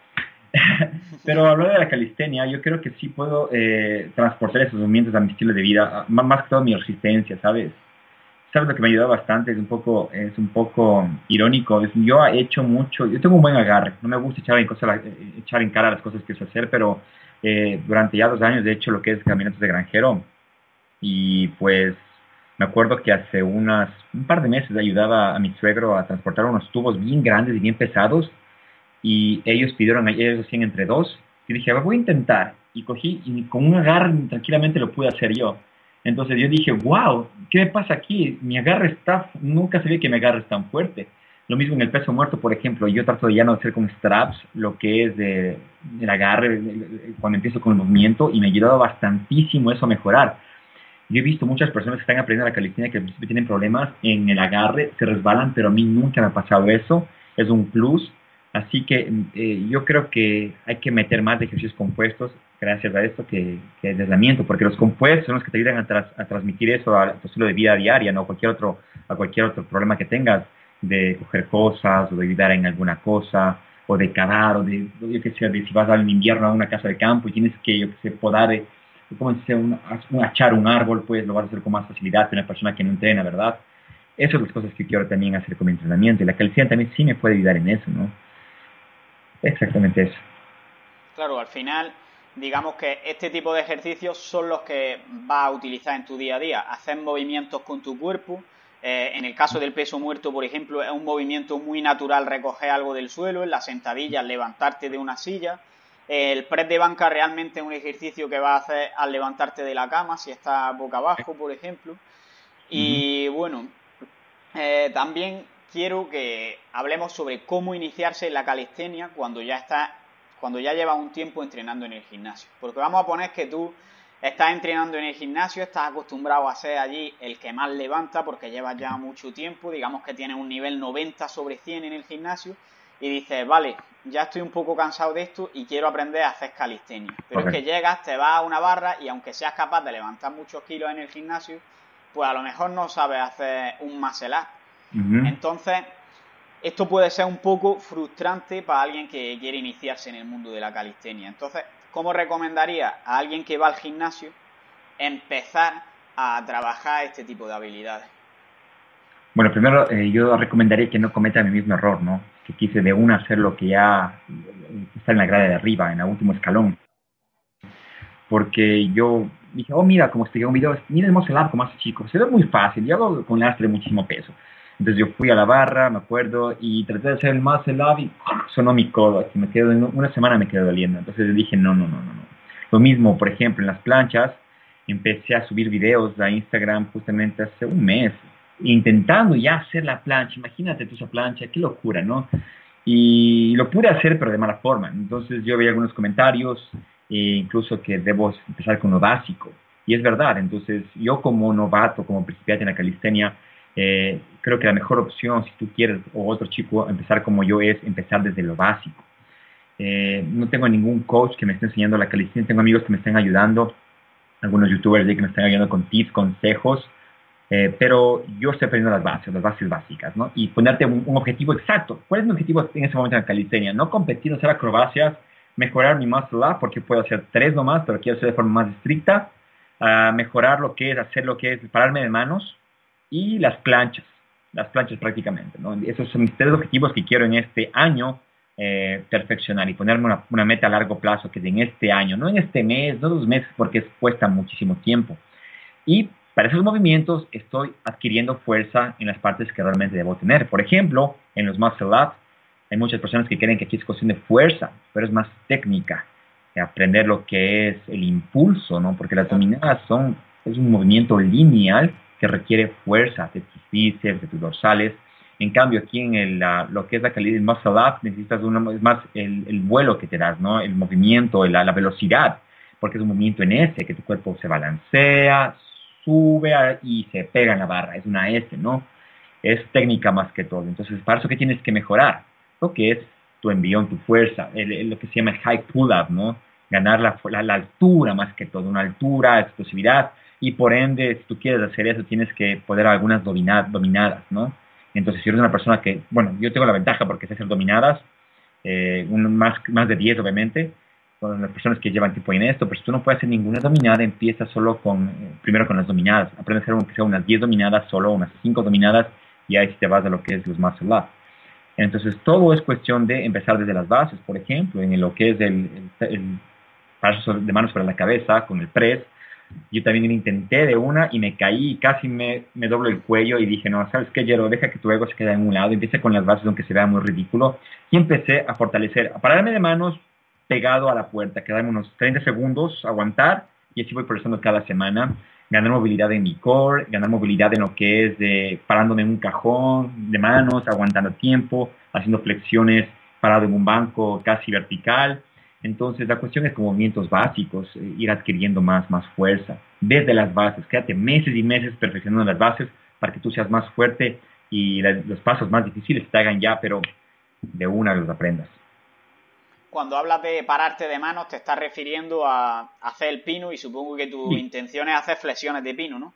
Pero hablando de la calistenia, yo creo que sí puedo eh, transportar esos movimientos a mi estilo de vida, más que todo mi resistencia, ¿sabes? Sabes lo que me ayudado bastante, es un poco, es un poco irónico, yo he hecho mucho, yo tengo un buen agarre, no me gusta echar en, cosas, echar en cara las cosas que sé hacer, pero eh, durante ya dos años he hecho lo que es caminatos de granjero y pues me acuerdo que hace unas, un par de meses ayudaba a mi suegro a transportar unos tubos bien grandes y bien pesados y ellos pidieron, ellos hacían entre dos y dije, voy a intentar y cogí y con un agarre tranquilamente lo pude hacer yo entonces yo dije, wow, ¿qué me pasa aquí? Mi agarre está, nunca sabía que mi agarre tan fuerte. Lo mismo en el peso muerto, por ejemplo, yo trato de ya no hacer con straps lo que es de, el agarre cuando empiezo con el movimiento y me ha ayudado bastantísimo eso a mejorar. Yo he visto muchas personas que están aprendiendo la calistenia que tienen problemas en el agarre, se resbalan, pero a mí nunca me ha pasado eso. Es un plus. Así que eh, yo creo que hay que meter más ejercicios compuestos gracias a esto que, que aislamiento, porque los compuestos son los que te ayudan a, transmitir eso a tu estilo de vida diaria, no cualquier otro, a cualquier otro problema que tengas de coger cosas o de ayudar en alguna cosa o de cavar o de, yo que sé, de si vas al invierno a una casa de campo y tienes que, yo que sé, podar, eh, como si un, un, achar un árbol, pues lo vas a hacer con más facilidad que una persona que no entrena, ¿verdad? Esas son las cosas que quiero también hacer con mi entrenamiento y la calidad también sí me puede ayudar en eso, ¿no? Exactamente eso. Claro, al final digamos que este tipo de ejercicios son los que vas a utilizar en tu día a día. Hacer movimientos con tu cuerpo. Eh, en el caso del peso muerto, por ejemplo, es un movimiento muy natural recoger algo del suelo, en la sentadilla, levantarte de una silla. El press de banca realmente es un ejercicio que vas a hacer al levantarte de la cama, si estás boca abajo, por ejemplo. Y bueno, eh, también quiero que hablemos sobre cómo iniciarse en la calistenia cuando ya está, cuando ya llevas un tiempo entrenando en el gimnasio. Porque vamos a poner que tú estás entrenando en el gimnasio, estás acostumbrado a ser allí el que más levanta porque llevas ya mucho tiempo, digamos que tienes un nivel 90 sobre 100 en el gimnasio y dices, vale, ya estoy un poco cansado de esto y quiero aprender a hacer calistenia. Pero es que llegas, te vas a una barra y aunque seas capaz de levantar muchos kilos en el gimnasio, pues a lo mejor no sabes hacer un muscle up. Entonces, esto puede ser un poco frustrante para alguien que quiere iniciarse en el mundo de la calistenia. Entonces, ¿cómo recomendaría a alguien que va al gimnasio empezar a trabajar este tipo de habilidades? Bueno, primero eh, yo recomendaría que no cometa mi mismo error, ¿no? Que quise de una hacer lo que ya está en la grada de arriba, en el último escalón. Porque yo dije, oh, mira, como estoy un video, mira el muscle como hace chico. Se ve muy fácil, yo hago con lastre muchísimo peso. Entonces yo fui a la barra, me acuerdo, y traté de hacer el muscle up y sonó mi codo. Así me quedo, una semana me quedó doliendo. Entonces dije, no, no, no, no, no. Lo mismo, por ejemplo, en las planchas, empecé a subir videos a Instagram justamente hace un mes, intentando ya hacer la plancha. Imagínate tú esa plancha, qué locura, ¿no? Y lo pude hacer, pero de mala forma. Entonces yo veía algunos comentarios, e incluso que debo empezar con lo básico. Y es verdad, entonces yo como novato, como principiante en la calistenia, eh, creo que la mejor opción, si tú quieres, o otro chico, empezar como yo, es empezar desde lo básico. Eh, no tengo ningún coach que me esté enseñando la calistenia, tengo amigos que me estén ayudando, algunos youtubers que me están ayudando con tips, consejos, eh, pero yo estoy aprendiendo las bases, las bases básicas, ¿no? Y ponerte un, objetivo exacto. ¿Cuál es mi objetivo en ese momento en la calistenia? No competir, hacer acrobacias, mejorar mi muscle up, porque puedo hacer tres nomás, pero quiero hacer de forma más estricta, uh, mejorar lo que es, hacer lo que es pararme de manos y las planchas, las planchas prácticamente, ¿no? Esos son mis tres objetivos que quiero en este año eh, perfeccionar y ponerme una, meta a largo plazo, que es en este año, no en este mes, no dos meses, porque cuesta muchísimo tiempo. Y para esos movimientos estoy adquiriendo fuerza en las partes que realmente debo tener. Por ejemplo, en los muscle ups hay muchas personas que creen que aquí es cuestión de fuerza, pero es más técnica. Aprender lo que es el impulso, ¿no? Porque las dominadas son, es un movimiento lineal que requiere fuerza de tus bíceps, de tus dorsales. En cambio, aquí en el, lo que es la calidad del muscle up, necesitas una, es más el, el, vuelo que te das, ¿no? El movimiento, la, la velocidad, porque es un movimiento en S, que tu cuerpo se balancea, sube y se pega en la barra, es una S, ¿no? Es técnica más que todo. Entonces, para eso, ¿qué tienes que mejorar? Lo que es tu envión, tu fuerza, lo que se llama el high pull-up, ¿no? Ganar la, la, altura más que todo, una altura, explosividad, y por ende, si tú quieres hacer eso, tienes que poder algunas dominadas, ¿no? Entonces, si eres una persona que, bueno, yo tengo la ventaja porque sé hacer dominadas, eh, más, más de 10 obviamente, con las personas que llevan tiempo en esto, pero si tú no puedes hacer ninguna dominada, empieza solo con, primero con las dominadas. Aprende a hacer aunque unas 10 dominadas, solo unas 5 dominadas, y ahí te vas a lo que es los muscle up. Entonces, todo es cuestión de empezar desde las bases, por ejemplo, en lo que es el, el, paso de manos para la cabeza, con el press. Yo también intenté de una y me caí y casi me, me doblo el cuello y dije, no, ¿sabes qué, Jero? Deja que tu ego se quede en un lado, empieza con las bases aunque se vea muy ridículo. Y empecé a fortalecer, a pararme de manos, pegado a la puerta, quedarme unos 30 segundos, aguantar, y así voy progresando cada semana. Ganar movilidad en mi core, ganar movilidad en lo que es de parándome en un cajón de manos, aguantando tiempo, haciendo flexiones parado en un banco casi vertical. Entonces la cuestión es con movimientos básicos, eh, ir adquiriendo más, más fuerza desde las bases. Quédate meses y meses perfeccionando las bases para que tú seas más fuerte y los pasos más difíciles te hagan ya, pero de una los aprendas cuando hablas de pararte de manos, te estás refiriendo a hacer el pino y supongo que tu intención es hacer flexiones de pino, ¿no?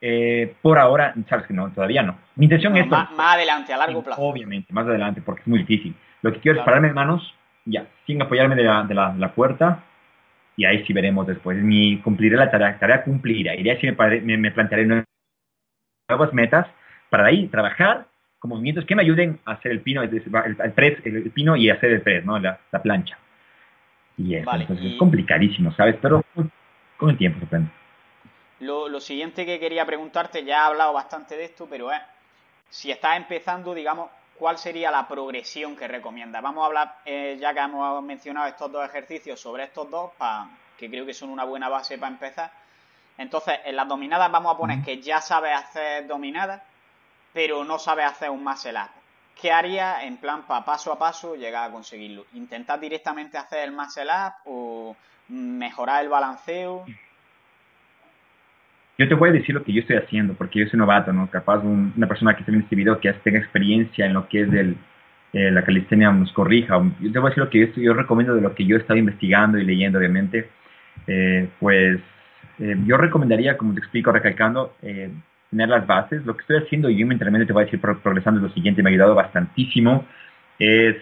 Eh, por ahora, sabes que no, todavía no. Mi intención es... Más, adelante, a largo plazo. Obviamente, más adelante, porque es muy difícil. Lo que quiero es pararme de manos, ya, sin apoyarme de la, de la, puerta, y ahí sí veremos después. Mi, cumpliré la tarea, tarea cumplida. Iré así me, me, plantearé nuevas metas para ahí trabajar con movimientos que me ayuden a hacer el pino, el, el, pino y hacer el press, ¿no? La, plancha. Y eso, entonces es complicadísimo, ¿sabes? Pero con el tiempo se aprende. Lo, lo, siguiente que quería preguntarte, ya he hablado bastante de esto, pero es, si estás empezando, digamos, ¿cuál sería la progresión que recomiendas? Vamos a hablar, eh, ya que hemos mencionado estos dos ejercicios, sobre estos dos, que creo que son una buena base para empezar. Entonces, en las dominadas vamos a poner que ya sabes hacer dominadas, pero no sabes hacer un muscle up. ¿Qué haría en plan para paso a paso llegar a conseguirlo? ¿Intentar directamente hacer el muscle up o mejorar el balanceo? Yo te voy a decir lo que yo estoy haciendo, porque yo soy novato, ¿no? Capaz una persona que esté en este video que tenga experiencia en lo que es del, eh, la calistenia nos corrija. Yo te voy a decir lo que yo, yo recomiendo de lo que yo he estado investigando y leyendo, obviamente. Eh, pues eh, yo recomendaría, como te explico, recalcando, tener las bases. Lo que estoy haciendo, yo mentalmente te voy a decir progresando, lo siguiente, me ha ayudado bastantísimo, es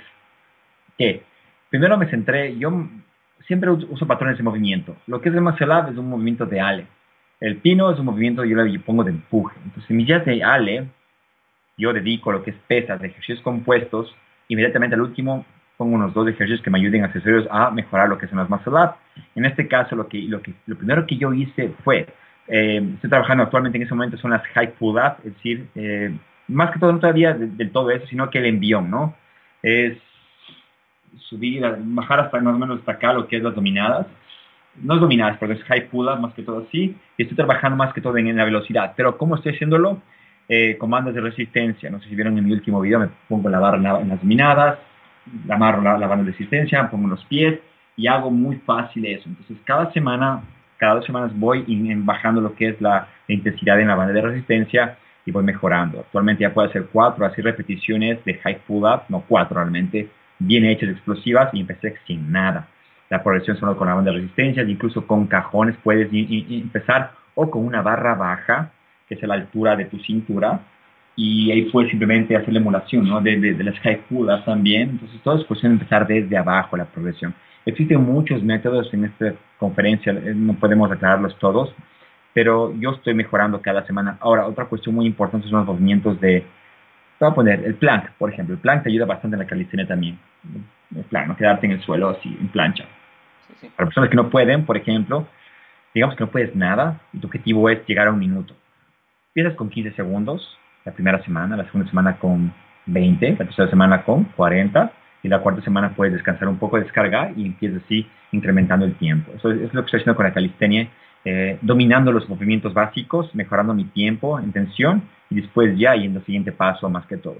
que primero me centré, yo siempre uso patrones de movimiento. Lo que es el muscle es un movimiento de ale. El pino es un movimiento, yo le pongo de empuje. Entonces, en mis días de ale, yo dedico lo que es pesas, de ejercicios compuestos, inmediatamente al último pongo unos dos ejercicios que me ayuden accesorios a mejorar lo que son las muscle En este caso, lo, que, lo, que, lo primero que yo hice fue, eh, estoy trabajando actualmente en ese momento son las high pull up, es decir, eh, más que todo no todavía del todo eso, sino que el envión, ¿no? Es subir, bajar hasta más o menos hasta acá lo que es las dominadas. No es dominadas, pero es high pull up más que todo así. Y estoy trabajando más que todo en, la velocidad. Pero ¿cómo estoy haciéndolo? Eh, comandos de resistencia. No sé si vieron en mi último video, me pongo la barra en las dominadas, amarro la, la banda de resistencia, pongo los pies y hago muy fácil eso. Entonces, cada semana, cada dos semanas voy bajando lo que es la, intensidad en la banda de resistencia y voy mejorando. Actualmente ya puedo hacer cuatro, así repeticiones de high pull up, no cuatro realmente, bien hechas, explosivas y empecé sin nada. La progresión solo con la banda de resistencia, incluso con cajones puedes empezar o con una barra baja, que es la altura de tu cintura, y ahí fue simplemente hacer la emulación ¿no? de, de, las high también. Entonces, todo es cuestión de empezar desde abajo la progresión. Existen muchos métodos en esta conferencia, eh, no podemos aclararlos todos, pero yo estoy mejorando cada semana. Ahora, otra cuestión muy importante son los movimientos de, voy a poner el plank, por ejemplo. El plank te ayuda bastante en la calistenia también. El plank, no quedarte en el suelo así, en plancha. Para personas que no pueden, por ejemplo, digamos que no puedes nada y tu objetivo es llegar a un minuto. Empiezas con 15 segundos, la primera semana, la segunda semana con 20, la tercera semana con 40 y la cuarta semana puedes descansar un poco, descargar y empiezas así incrementando el tiempo. Eso es, lo que estoy haciendo con la calistenia, eh, dominando los movimientos básicos, mejorando mi tiempo en tensión y después ya yendo al siguiente paso más que todo.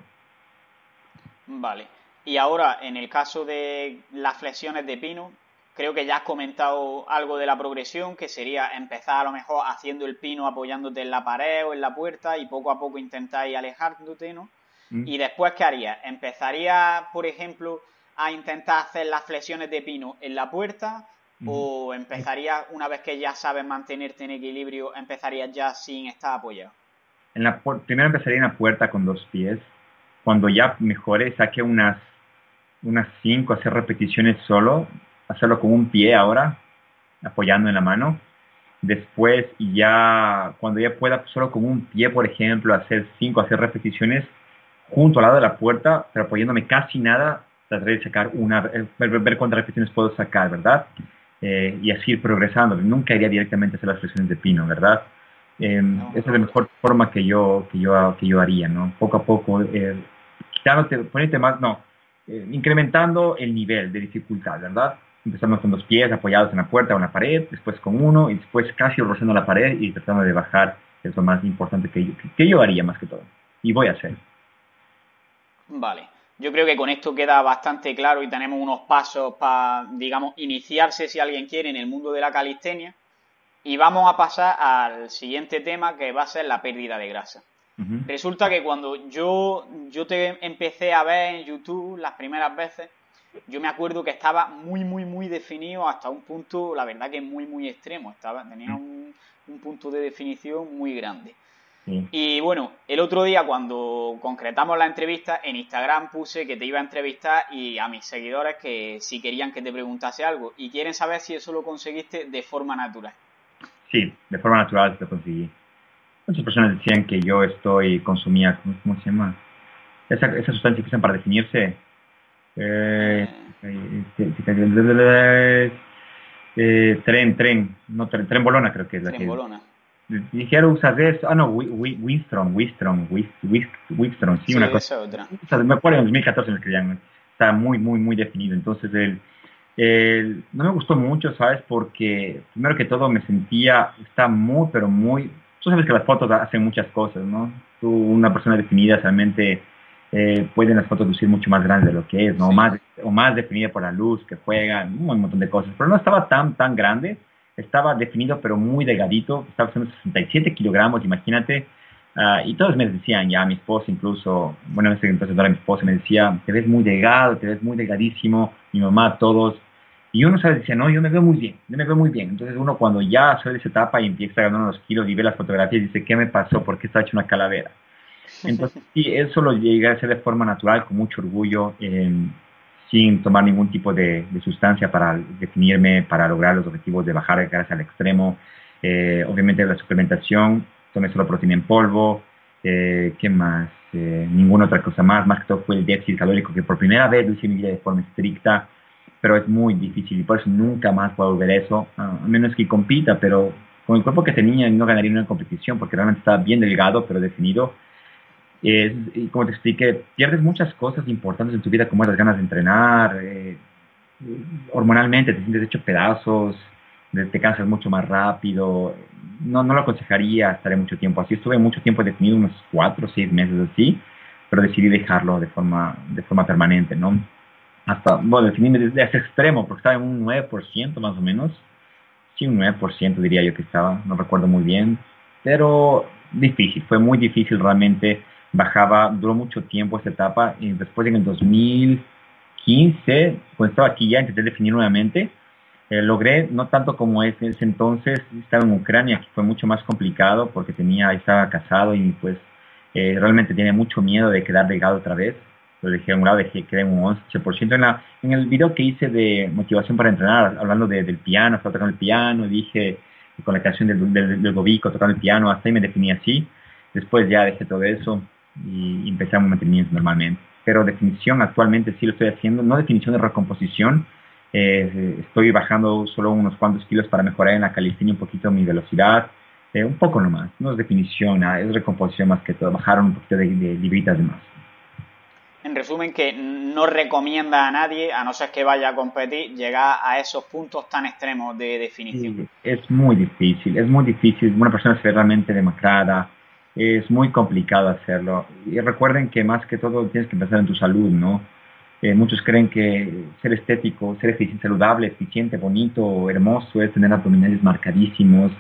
Vale. Y ahora, en el caso de las flexiones de pino, Creo que ya has comentado algo de la progresión, que sería empezar a lo mejor haciendo el pino apoyándote en la pared o en la puerta y poco a poco intentar alejándote, ¿no? Mm. Y después, ¿qué harías? ¿Empezarías, por ejemplo, a intentar hacer las flexiones de pino en la puerta? ¿O empezarías, una vez que ya sabes mantenerte en equilibrio, empezarías ya sin estar apoyado? En la primero empezaría en la puerta con dos pies. Cuando ya mejore, saque unas unas 5 hacer repeticiones solo, hacerlo con un pie ahora, apoyando en la mano. Después, ya cuando ya pueda solo con un pie, por ejemplo, hacer cinco, hacer repeticiones junto al lado de la puerta, pero apoyándome casi nada, trataré de sacar una, eh, ver, cuántas repeticiones puedo sacar, ¿verdad? Eh, y así ir progresando. Nunca iría directamente a hacer las flexiones de pino, ¿verdad? Eh, esa es la mejor forma que yo, que yo, que yo haría, ¿no? Poco a poco, eh, quitándote, ponerte más, no, incrementando el nivel de dificultad, ¿verdad? Empezamos con dos pies apoyados en la puerta o en la pared, después con uno y después casi rozando la pared y tratando de bajar, es lo más importante que yo, que yo haría más que todo. Y voy a hacer. Vale. Yo creo que con esto queda bastante claro y tenemos unos pasos para, digamos, iniciarse si alguien quiere en el mundo de la calistenia. Y vamos a pasar al siguiente tema que va a ser la pérdida de grasa. Resulta que cuando yo, yo te empecé a ver en YouTube las primeras veces, yo me acuerdo que estaba muy, muy, muy definido hasta un punto, la verdad que muy, muy extremo. Estaba, tenía un, punto de definición muy grande. Y bueno, el otro día cuando concretamos la entrevista, en Instagram puse que te iba a entrevistar y a mis seguidores que si querían que te preguntase algo y quieren saber si eso lo conseguiste de forma natural. Sí, de forma natural lo conseguí. Muchas personas decían que yo estoy consumía, ¿cómo, se llama? Esa, esa sustancia que usan para definirse, eh, eh, tren, tren, no, tren, tren Bolona creo que es la tren que... Bolona. Dijeron usas eso, ah no, Winstrom, Winstrom, Winstrom, sí, una cosa. Otra. me acuerdo en 2014 me escribían, está muy, muy, muy definido. Entonces, el, no me gustó mucho, ¿sabes? Porque primero que todo me sentía, está muy, pero muy... Tú sabes que las fotos hacen muchas cosas, ¿no? Tú, una persona definida, realmente eh, pueden las fotos lucir mucho más grandes de lo que es, ¿no? O, más, o más definida por la luz que juegan, un montón de cosas. Pero no estaba tan, tan grande, estaba definido pero muy delgadito, estaba haciendo 67 kilogramos, imagínate. Ah, y todos me decían, ya mi esposa incluso, bueno, en ese entonces era mi esposa, me decía, te ves muy delgado, te ves muy delgadísimo, mi mamá, todos. Y uno sabe, decía, no, yo me veo muy bien, yo me veo muy bien. Entonces uno cuando ya sale de esa etapa y empieza a ganar unos kilos y ve las fotografías, dice, ¿qué me pasó? ¿Por qué está hecho una calavera? Entonces, sí, eso lo llegué a hacer de forma natural, con mucho orgullo, sin tomar ningún tipo de, sustancia para definirme, para lograr los objetivos de bajar de grasa al extremo. Eh, obviamente la suplementación, tomé solo proteína en polvo, eh, ¿qué más? Eh, ninguna otra cosa más, más que todo fue el déficit calórico, que por primera vez lo hice mi vida de forma estricta, pero es muy difícil y por eso nunca más puedo volver eso, a menos que compita, pero con el cuerpo que tenía no ganaría una competición porque realmente estaba bien delgado, pero definido es, y como te expliqué, pierdes muchas cosas importantes en tu vida, como las ganas de entrenar, eh, hormonalmente te sientes hecho pedazos, te cansas mucho más rápido. No, no lo aconsejaría estar mucho tiempo así. Estuve mucho tiempo definido, unos cuatro o seis meses así, pero decidí dejarlo de forma, de forma permanente, ¿no? Hasta, bueno, definirme desde ese extremo, porque estaba en un 9% más o menos. Sí, un 9% diría yo que estaba, no recuerdo muy bien, pero difícil, fue muy difícil realmente bajaba, duró mucho tiempo esta etapa y después en el 2015, cuando estaba aquí ya, intenté definir nuevamente, eh, logré, no tanto como es en ese entonces, estaba en Ucrania, que fue mucho más complicado porque tenía, estaba casado y pues eh, realmente tenía mucho miedo de quedar delgado otra vez. Lo dejé a un lado, dejé, quedé un 11%. En, la, en el video que hice de motivación para entrenar, hablando del piano, estaba tocando el piano, dije con la canción del, del, del Gobico, tocando el piano, hasta ahí me definí así. Después ya dejé todo eso y empecé a mantenimiento normalmente. Pero definición actualmente sí lo estoy haciendo, no definición de recomposición, eh, estoy bajando solo unos cuantos kilos para mejorar en la calistenia un poquito mi velocidad, eh, un poco nomás, no es definición, ah, es recomposición más que todo, bajar un poquito de, de libritas de más. En resumen, que no recomienda a nadie, a no ser que vaya a competir, llegar a esos puntos tan extremos de definición. es muy difícil, es muy difícil. Una persona se ve realmente demacrada, es muy complicado hacerlo. Y recuerden que más que todo tienes que pensar en tu salud, ¿no? Eh, muchos creen que ser estético, ser saludable, eficiente, bonito, hermoso es tener abdominales marcadísimos,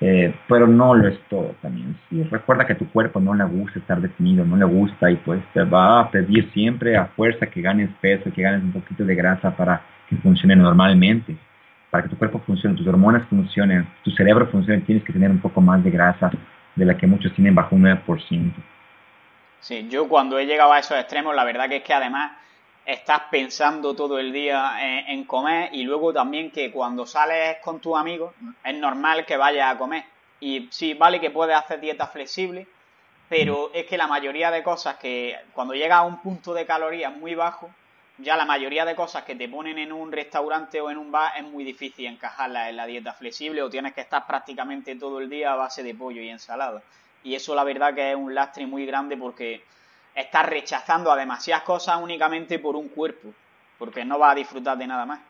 eh, pero no lo es todo también. Recuerda que tu cuerpo no le gusta estar definido, no le gusta y pues te va a pedir siempre a fuerza que ganes peso, que ganes un poquito de grasa para que funcione normalmente. Para que tu cuerpo funcione, tus hormonas funcionen, tu cerebro funcione, tienes que tener un poco más de grasa de la que muchos tienen bajo un 9%. Sí, yo cuando he llegado a esos extremos, la verdad que es que además estás pensando todo el día en, comer y luego también que cuando sales con tus amigos es normal que vayas a comer. Y sí, vale que puedes hacer dieta flexible, pero es que la mayoría de cosas que cuando llegas a un punto de calorías muy bajo, ya la mayoría de cosas que te ponen en un restaurante o en un bar es muy difícil encajarlas en la dieta flexible o tienes que estar prácticamente todo el día a base de pollo y ensalada. Y eso la verdad que es un lastre muy grande porque estás rechazando a demasiadas cosas únicamente por un cuerpo, porque no vas a disfrutar de nada más.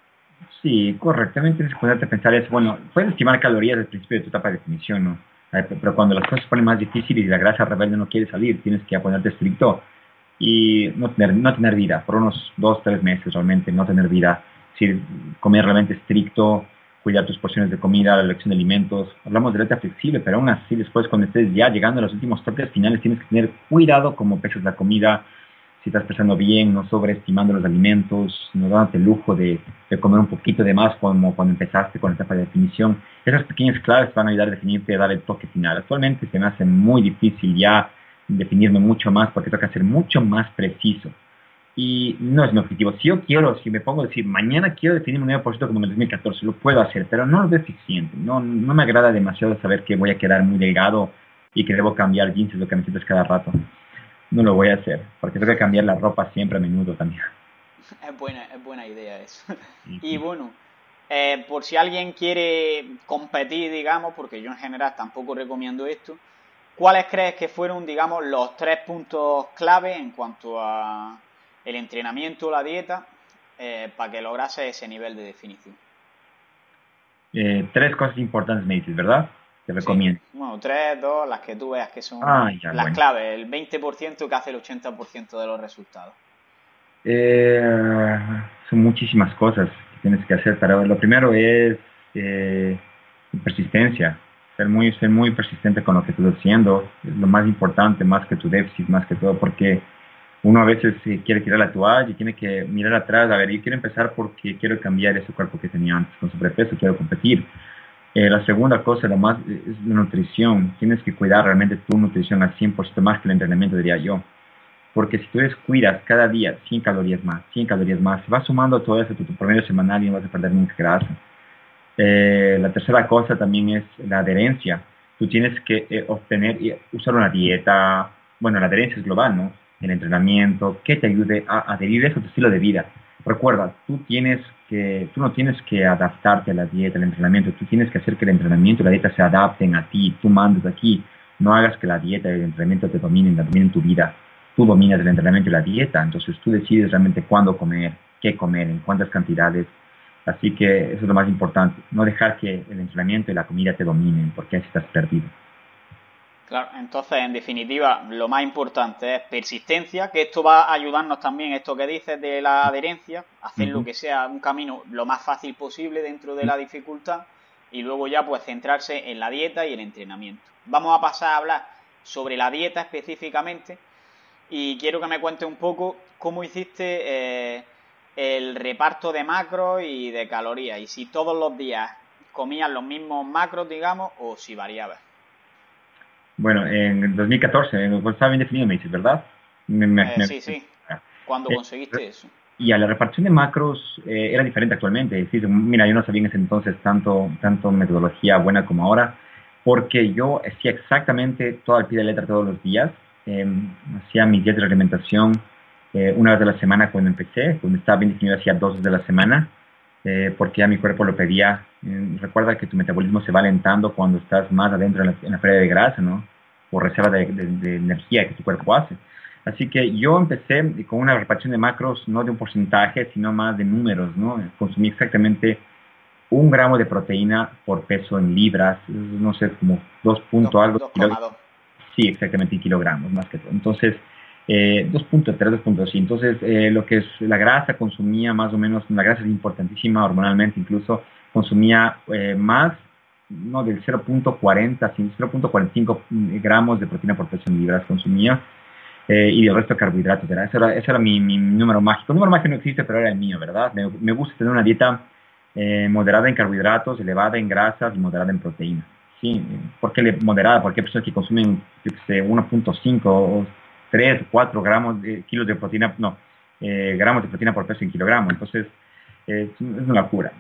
Sí, correctamente a pensar eso. Bueno, puedes estimar calorías al principio de tu etapa de definición, ¿no? Pero cuando las cosas se ponen más difíciles y la grasa rebelde no quiere salir, tienes que ponerte estricto y no tener, no tener vida, por unos dos, tres meses realmente, no tener vida, si comer realmente estricto, cuidar tus porciones de comida, la elección de alimentos. Hablamos de dieta flexible, pero aún así después cuando estés ya llegando a los últimos toques finales tienes que tener cuidado cómo pesas la comida, si estás pesando bien, no sobreestimando los alimentos, no dándote el lujo de, de, comer un poquito de más como cuando empezaste con la etapa de definición. Esas pequeñas claves van a ayudar a definirte a dar el toque final. Actualmente se me hace muy difícil ya definirme mucho más porque toca ser mucho más preciso. Y no es mi objetivo. Si yo quiero, si me pongo a decir, mañana quiero definirme un 9% como en el 2014, lo puedo hacer, pero no es eficiente. No, no me agrada demasiado saber que voy a quedar muy delgado y que debo cambiar jeans, lo que me sientes cada rato. No lo voy a hacer, porque tengo que cambiar la ropa siempre a menudo también. Es buena, es buena idea eso. Y bueno, eh, por si alguien quiere competir, digamos, porque yo en general tampoco recomiendo esto, ¿Cuáles crees que fueron, digamos, los tres puntos clave en cuanto a el entrenamiento, la dieta eh, para que lograse ese nivel de definición? Eh, tres cosas importantes me dices, ¿verdad? Te recomiendo. Bueno, tres, dos, las que tú veas que son ah, las claves, el 20% que hace el 80% de los resultados. Eh, son muchísimas cosas que tienes que hacer, pero lo primero es persistencia ser muy, ser muy persistente con lo que estás haciendo es lo más importante, más que tu déficit, más que todo, porque uno a veces quiere tirar la toalla y tiene que mirar atrás, a ver, yo quiero empezar porque quiero cambiar ese cuerpo que tenía antes con sobrepeso, quiero competir. Eh, la segunda cosa, lo más, es la nutrición. Tienes que cuidar realmente tu nutrición al 100% más que el entrenamiento, diría yo. Porque si tú descuidas cada día 100 calorías más, 100 calorías más, vas sumando todo eso a tu promedio semanal y no vas a perder nunca grasa. Eh, la tercera cosa también es la adherencia. Tú tienes que eh, obtener y usar una dieta, bueno, la adherencia es global, ¿no? El entrenamiento, que te ayude a adherir a tu estilo de vida. Recuerda, tú tienes que, tú no tienes que adaptarte a la dieta, al entrenamiento, tú tienes que hacer que el entrenamiento y la dieta se adapten a ti, tú mandas aquí, no hagas que la dieta y el entrenamiento te dominen, dominen tu vida. Tú dominas el entrenamiento y la dieta, entonces tú decides realmente cuándo comer, qué comer, en cuántas cantidades, Así que eso es lo más importante, no dejar que el entrenamiento y la comida te dominen, porque así estás perdido. Claro, entonces, en definitiva, lo más importante es persistencia, que esto va a ayudarnos también, esto que dices de la adherencia, hacer lo que sea un camino lo más fácil posible dentro de la dificultad y luego ya pues centrarse en la dieta y el entrenamiento. Vamos a pasar a hablar sobre la dieta específicamente y quiero que me cuentes un poco cómo hiciste... Eh, el reparto de macros y de calorías y si todos los días comían los mismos macros, digamos, o si variaba. Bueno, en 2014, estaba bien definido, me dices, ¿verdad? Eh, sí, sí. ¿Cuándo eh, conseguiste eso? Y a la repartición de macros eh, era diferente actualmente. Es decir, mira, yo no sabía en ese entonces tanto, tanto metodología buena como ahora, porque yo hacía exactamente todo al pie de letra todos los días. Em, hacía mi dieta de alimentación eh, una vez a la semana cuando empecé, cuando estaba bien definido hacía dos de la semana, eh, porque ya mi cuerpo lo pedía. Eh, recuerda que tu metabolismo se va alentando cuando estás más adentro en la, en pérdida de grasa, ¿no? Por reserva de, energía que tu cuerpo hace. Así que yo empecé con una repartición de macros, no de un porcentaje, sino más de números, ¿no? Consumí exactamente un gramo de proteína por peso en libras, no sé, como dos puntos algo. Sí, exactamente, kilogramos más que todo. Entonces, eh, 2.3, 2.2. Entonces, eh, lo que es la grasa consumía más o menos, la grasa es importantísima hormonalmente, incluso consumía eh, más, no del 0.40, sino 0.45 gramos de proteína por peso en libras consumía. Eh, y el resto de carbohidratos. Era, ese, era, ese era mi, número mágico. El número mágico no existe, pero era el mío, ¿verdad? Me, gusta tener una dieta moderada en carbohidratos, elevada en grasas y moderada en proteína. Sí, ¿por qué moderada? Porque hay personas que consumen 1.5 o 3, 4 gramos de, kilos de proteína, no, eh, gramos de proteína por peso en kilogramo. Entonces, es una locura.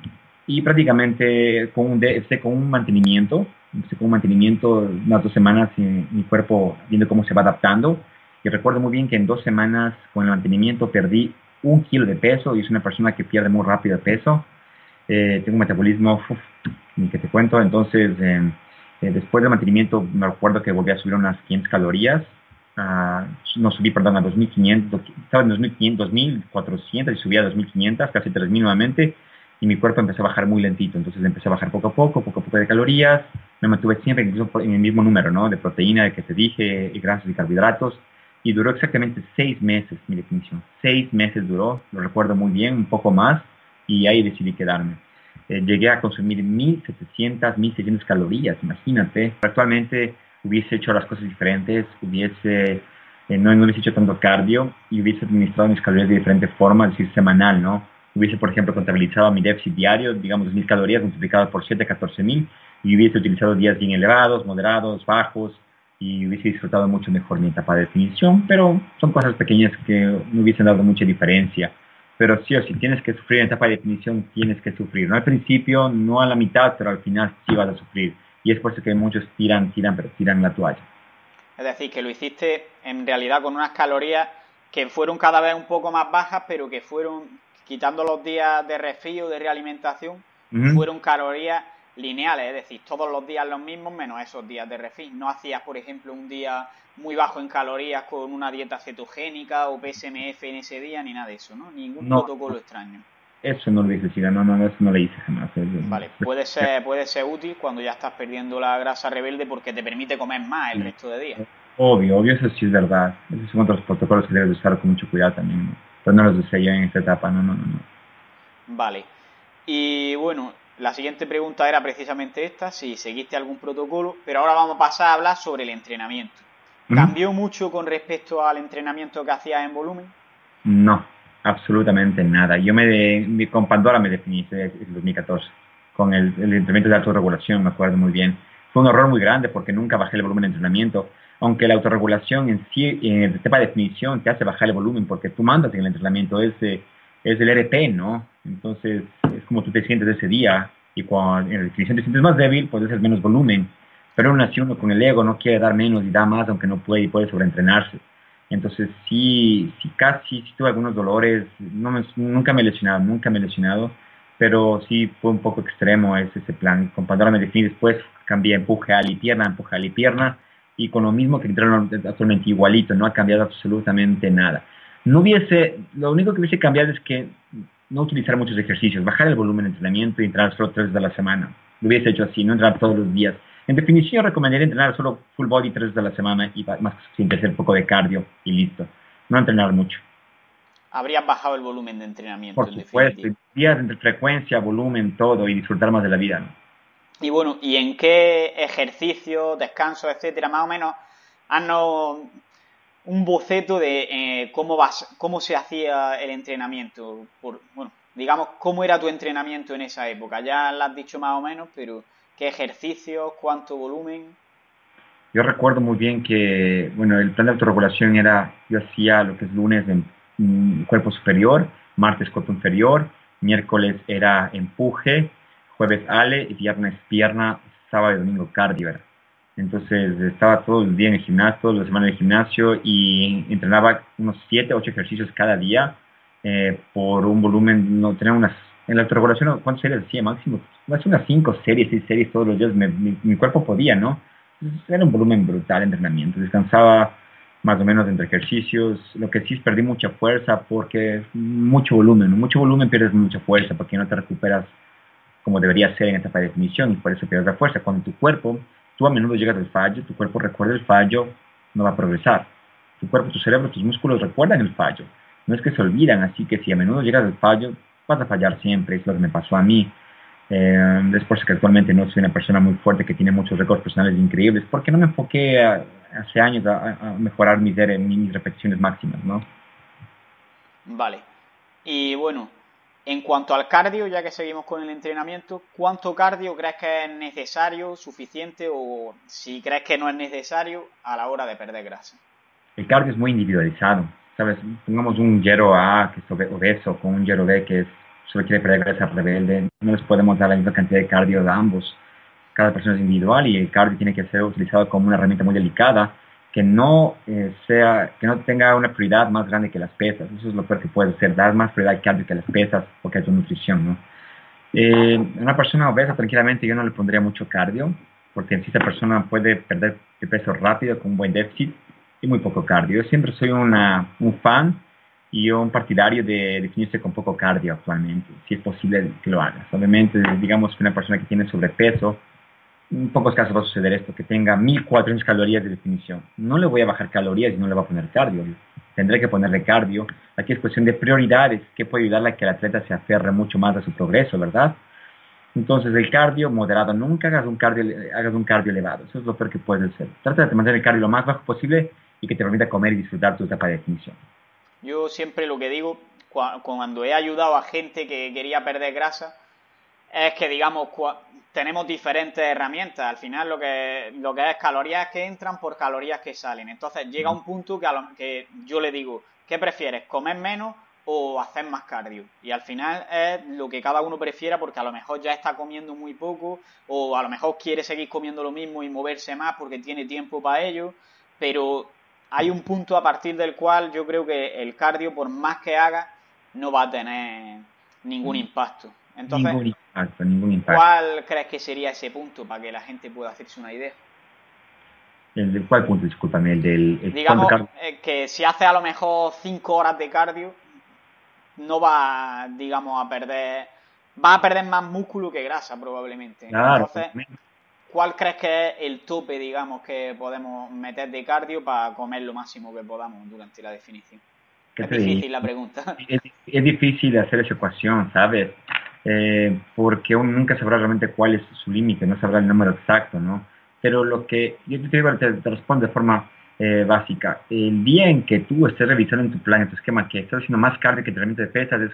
Y prácticamente con un, con un mantenimiento, con un mantenimiento unas dos semanas, mi cuerpo viendo cómo se va adaptando. Y recuerdo muy bien que en dos semanas con el mantenimiento perdí un kilo de peso y es una persona que pierde muy rápido peso. Eh, tengo un metabolismo, ni que te cuento. Entonces, eh, después del mantenimiento, me recuerdo que volví a subir unas 500 calorías no subí, perdón, a 2.500, estaba en 2.500, 2.400 y subía a 2.500, casi 3.000 nuevamente, y mi cuerpo empezó a bajar muy lentito, entonces empecé a bajar poco a poco, poco a poco de calorías, me mantuve siempre incluso en el mismo número, ¿no? De proteína, de que te dije, y grasas y carbohidratos, y duró exactamente seis meses mi definición, seis meses duró, lo recuerdo muy bien, un poco más, y ahí decidí quedarme. Eh, llegué a consumir 1.700, 1.600 calorías, imagínate. Actualmente hubiese hecho las cosas diferentes, hubiese, eh, no, hubiese hecho tanto cardio y hubiese administrado mis calorías de diferente forma, es decir, semanal, ¿no? Hubiese, por ejemplo, contabilizado mi déficit diario, digamos, mis calorías multiplicadas por 7, 14 mil, y hubiese utilizado días bien elevados, moderados, bajos, y hubiese disfrutado mucho mejor mi etapa de definición, pero son cosas pequeñas que no hubiesen dado mucha diferencia. Pero sí o sí, tienes que sufrir en etapa de definición, tienes que sufrir. No al principio, no a la mitad, pero al final sí vas a sufrir y es por eso que muchos tiran, tiran, pero tiran la toalla. Es decir, que lo hiciste en realidad con unas calorías que fueron cada vez un poco más bajas, pero que fueron, quitando los días de resfrío, de realimentación, fueron calorías lineales, es decir, todos los días los mismos menos esos días de refit. No hacías, por ejemplo, un día muy bajo en calorías con una dieta cetogénica o PSMF en ese día, ni nada de eso, ¿no? Ningún protocolo extraño. Eso no lo hice, no, no, eso no lo hice jamás. Vale, puede ser, puede ser útil cuando ya estás perdiendo la grasa rebelde porque te permite comer más el resto de días. Obvio, obvio, eso sí es verdad. Esos son otros protocolos que debes usar con mucho cuidado también. Pero no los usé yo en esta etapa, no, no, no. no. Vale. Y bueno, la siguiente pregunta era precisamente esta, si seguiste algún protocolo, pero ahora vamos a pasar a hablar sobre el entrenamiento. ¿Cambió mucho con respecto al entrenamiento que hacías en volumen? No, absolutamente nada. Yo me con Pandora me definí en 2014, con el, entrenamiento de autorregulación, me acuerdo muy bien. Fue un error muy grande porque nunca bajé el volumen de entrenamiento, aunque la autorregulación en sí, en el tema de definición, te hace bajar el volumen porque tú mandas en el entrenamiento, es, es el RP, ¿no? Entonces, es como tú te sientes ese día y cuando en la definición te sientes más débil, puedes hacer menos volumen. Pero aún así uno con el ego no quiere dar menos y da más, aunque no puede y puede sobreentrenarse. Entonces, sí, sí casi, sí tuve algunos dolores, nunca me he lesionado, nunca me he lesionado, pero sí fue un poco extremo ese, ese plan. Con Pandora me definí después, cambié empuje al y pierna, empuje al y pierna, y con lo mismo que entraron actualmente igualito, no ha cambiado absolutamente nada. No hubiese, lo único que hubiese cambiado es que no utilizar muchos ejercicios, bajar el volumen de entrenamiento y entrenar solo tres veces a la semana. Lo hubiese hecho así, no entrenar todos los días. En definición, recomendaría entrenar solo full body tres veces a la semana y más sin hacer un poco de cardio y listo. No entrenar mucho. Habrías bajado el volumen de entrenamiento. Por supuesto, días entre frecuencia, volumen, todo y disfrutar más de la vida. Y bueno, ¿y en qué ejercicio, descanso, etcétera, más o menos, haznos un boceto de eh, cómo, vas, cómo se hacía el entrenamiento. Por, bueno, digamos, cómo era tu entrenamiento en esa época. Ya lo has dicho más o menos, pero ¿qué ejercicios, cuánto volumen? Yo recuerdo muy bien que, bueno, el plan de autorregulación era, yo hacía lo que es lunes en cuerpo superior, martes cuerpo inferior, miércoles era empuje, jueves ale y viernes pierna, sábado y domingo cardio entonces estaba todo el día en el gimnasio, toda la semana en el gimnasio y entrenaba unos 7, 8 ejercicios cada día eh, por un volumen, no tenía unas, en la autorregulación, ¿cuántas series hacía máximo? Hacía unas 5 series, 6 series todos los días, mi, cuerpo podía, ¿no? era un volumen brutal de entrenamiento, descansaba más o menos entre ejercicios, lo que sí es perdí mucha fuerza porque mucho volumen, mucho volumen pierdes mucha fuerza porque no te recuperas como debería ser en esta definición y por eso pierdes la fuerza. Cuando tu cuerpo Tú a menudo llegas al fallo, tu cuerpo recuerda el fallo, no va a progresar. Tu cuerpo, tu cerebro, tus músculos recuerdan el fallo. No es que se olvidan, así que si a menudo llegas al fallo, vas a fallar siempre. Es lo que me pasó a mí. Eh, después que actualmente no soy una persona muy fuerte que tiene muchos récords personales increíbles, porque no me enfoqué hace años a, mejorar mis, mis repeticiones máximas, ¿no? Vale. Y bueno, en cuanto al cardio, ya que seguimos con el entrenamiento, ¿cuánto cardio crees que es necesario, suficiente o si crees que no es necesario a la hora de perder grasa? El cardio es muy individualizado. ¿Sabes? Pongamos un Yero A que es obeso con un Yero B que es, solo quiere grasa rebelde. No les podemos dar la misma cantidad de cardio a ambos. Cada persona es individual y el cardio tiene que ser utilizado como una herramienta muy delicada que no eh, sea, que no tenga una prioridad más grande que las pesas. Eso es lo peor que puede ser, dar más prioridad al cardio que las pesas, porque es tu nutrición, ¿no? Eh, una persona obesa, tranquilamente, yo no le pondría mucho cardio, porque sí esa persona puede perder de peso rápido con un buen déficit muy poco cardio. Yo siempre soy una, un fan y un partidario de definirse con poco cardio actualmente, si es posible que lo hagas. Obviamente, digamos que una persona que tiene sobrepeso, en pocos casos va a suceder esto, que tenga 1400 calorías de definición. No le voy a bajar calorías y no le voy a poner cardio. Tendré que ponerle cardio. Aquí es cuestión de prioridades, que puede ayudarle a que el atleta se aferre mucho más a su progreso, ¿verdad? Entonces, el cardio moderado, nunca hagas un cardio, hagas un cardio elevado. Eso es lo peor que puedes hacer. Trata de mantener el cardio lo más bajo posible y que te permita comer y disfrutar tu etapa de definición. Yo siempre lo que digo, cuando he ayudado a gente que quería perder grasa, es que, digamos, tenemos diferentes herramientas. Al final lo que, lo que es calorías que entran por calorías que salen. Entonces llega un punto que, que yo le digo, ¿qué prefieres? ¿Comer menos o hacer más cardio? Y al final es lo que cada uno prefiera porque a lo mejor ya está comiendo muy poco o a lo mejor quiere seguir comiendo lo mismo y moverse más porque tiene tiempo para ello. Pero hay un punto a partir del cual yo creo que el cardio, por más que haga, no va a tener ningún impacto. Entonces, ningún impacto, ningún impacto. ¿cuál crees que sería ese punto para que la gente pueda hacerse una idea? ¿El de cuál punto? Discúlpame, el del... el Digamos eh, que si hace a lo mejor 5 horas de cardio, no va, digamos, a perder... Va a perder más músculo que grasa, probablemente. Claro, Entonces, ¿cuál crees que es el tope, digamos, que podemos meter de cardio para comer lo máximo que podamos durante la definición? ¿qué Es difícil la pregunta. es, es difícil hacer esa ecuación, ¿sabes? Eh, porque uno nunca sabrá realmente cuál es su límite, no sabrá el número exacto, ¿no? Pero lo que yo te, digo, te, te respondo de forma eh, básica. El día en que tú estés revisando en tu plan, en tu esquema, que estás haciendo más cardio que entrenamiento de pesas, es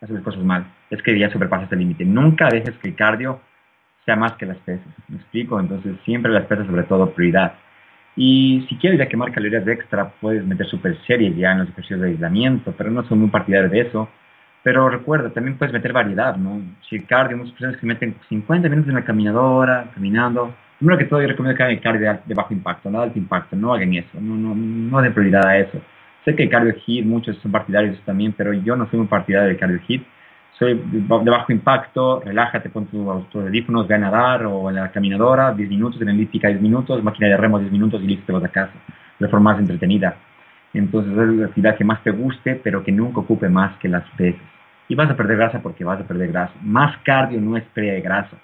hacer las cosas mal. Es que ya sobrepasas el límite. Nunca dejes que el cardio sea más que las pesas. ¿Me explico? Entonces, siempre las pesas, sobre todo, prioridad. Y si quieres ya quemar calorías extra, puedes meter super series ya en los ejercicios de aislamiento, pero no soy muy partidario de eso. Pero recuerda, también puedes meter variedad, ¿no? Si el cardio, muchas personas que meten 50 minutos en la caminadora, caminando. Primero que todo, yo recomiendo que hagan el cardio de, bajo impacto, no de alto impacto, no hagan eso, no, no, no den prioridad a eso. Sé que el cardio hit, muchos son partidarios también, pero yo no soy un partidario del cardio hit. Soy de bajo impacto, relájate, pon tus tus audífonos, ve a nadar o en la caminadora, 10 minutos, en elíptica 10 minutos, máquina de remo 10 minutos y listo, te vas a casa. De forma más entretenida. Entonces es la actividad que más te guste, pero que nunca ocupe más que las pesas. Y vas a perder grasa porque vas a perder grasa. Más cardio no es pérdida de grasa,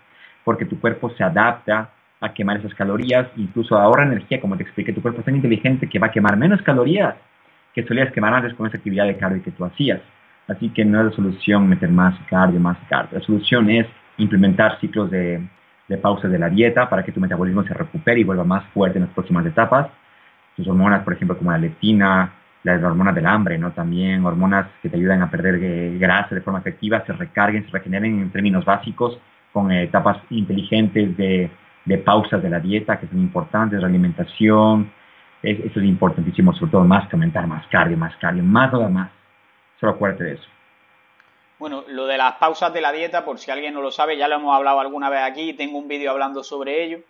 porque tu cuerpo se adapta a quemar esas calorías, incluso ahorra energía, como te expliqué, tu cuerpo es tan inteligente que va a quemar menos calorías que solías quemar antes con esa actividad de cardio que tú hacías. Así que no es la solución meter más cardio, más cardio. La solución es implementar ciclos de, de pausa de la dieta para que tu metabolismo se recupere y vuelva más fuerte en las próximas etapas. Tus hormonas, por ejemplo, como la leptina, las hormonas del hambre, ¿no? También hormonas que te ayudan a perder grasa de forma efectiva, se recarguen, se regeneren en términos básicos con eh, etapas inteligentes de, de pausas de la dieta que son importantes, la alimentación. Es, eso es importantísimo, sobre todo más que aumentar más cardio, más cardio, más nada más. Solo acuérdate. Bueno, lo de las pausas de la dieta, por si alguien no lo sabe, ya lo hemos hablado alguna vez aquí, tengo un vídeo hablando sobre ello.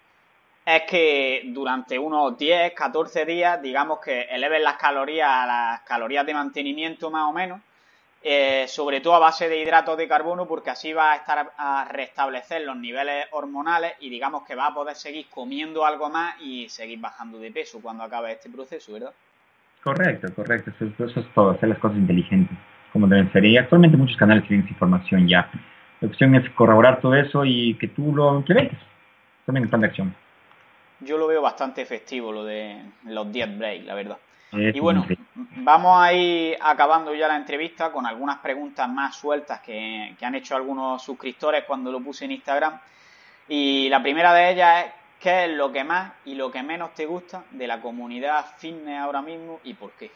Es que durante unos 10, 14 días, digamos que eleven las calorías a las calorías de mantenimiento más o menos, eh, sobre todo a base de hidratos de carbono, porque así va a estar a restablecer los niveles hormonales y digamos que va a poder seguir comiendo algo más y seguir bajando de peso cuando acabe este proceso, ¿verdad? Correcto, correcto. Eso, eso es todo, hacer las cosas inteligentes, como deben ser. Y actualmente muchos canales tienen esa información ya. La opción es corroborar todo eso y que tú lo implementes. Tomen el plan de acción. Yo lo veo bastante efectivo, lo de los 10 break, la verdad. Es Y bueno, vamos a ir acabando ya la entrevista con algunas preguntas más sueltas que, que han hecho algunos suscriptores cuando lo puse en Instagram. Y la primera de ellas es, ¿qué es lo que más y lo que menos te gusta de la comunidad fitness ahora mismo y por qué?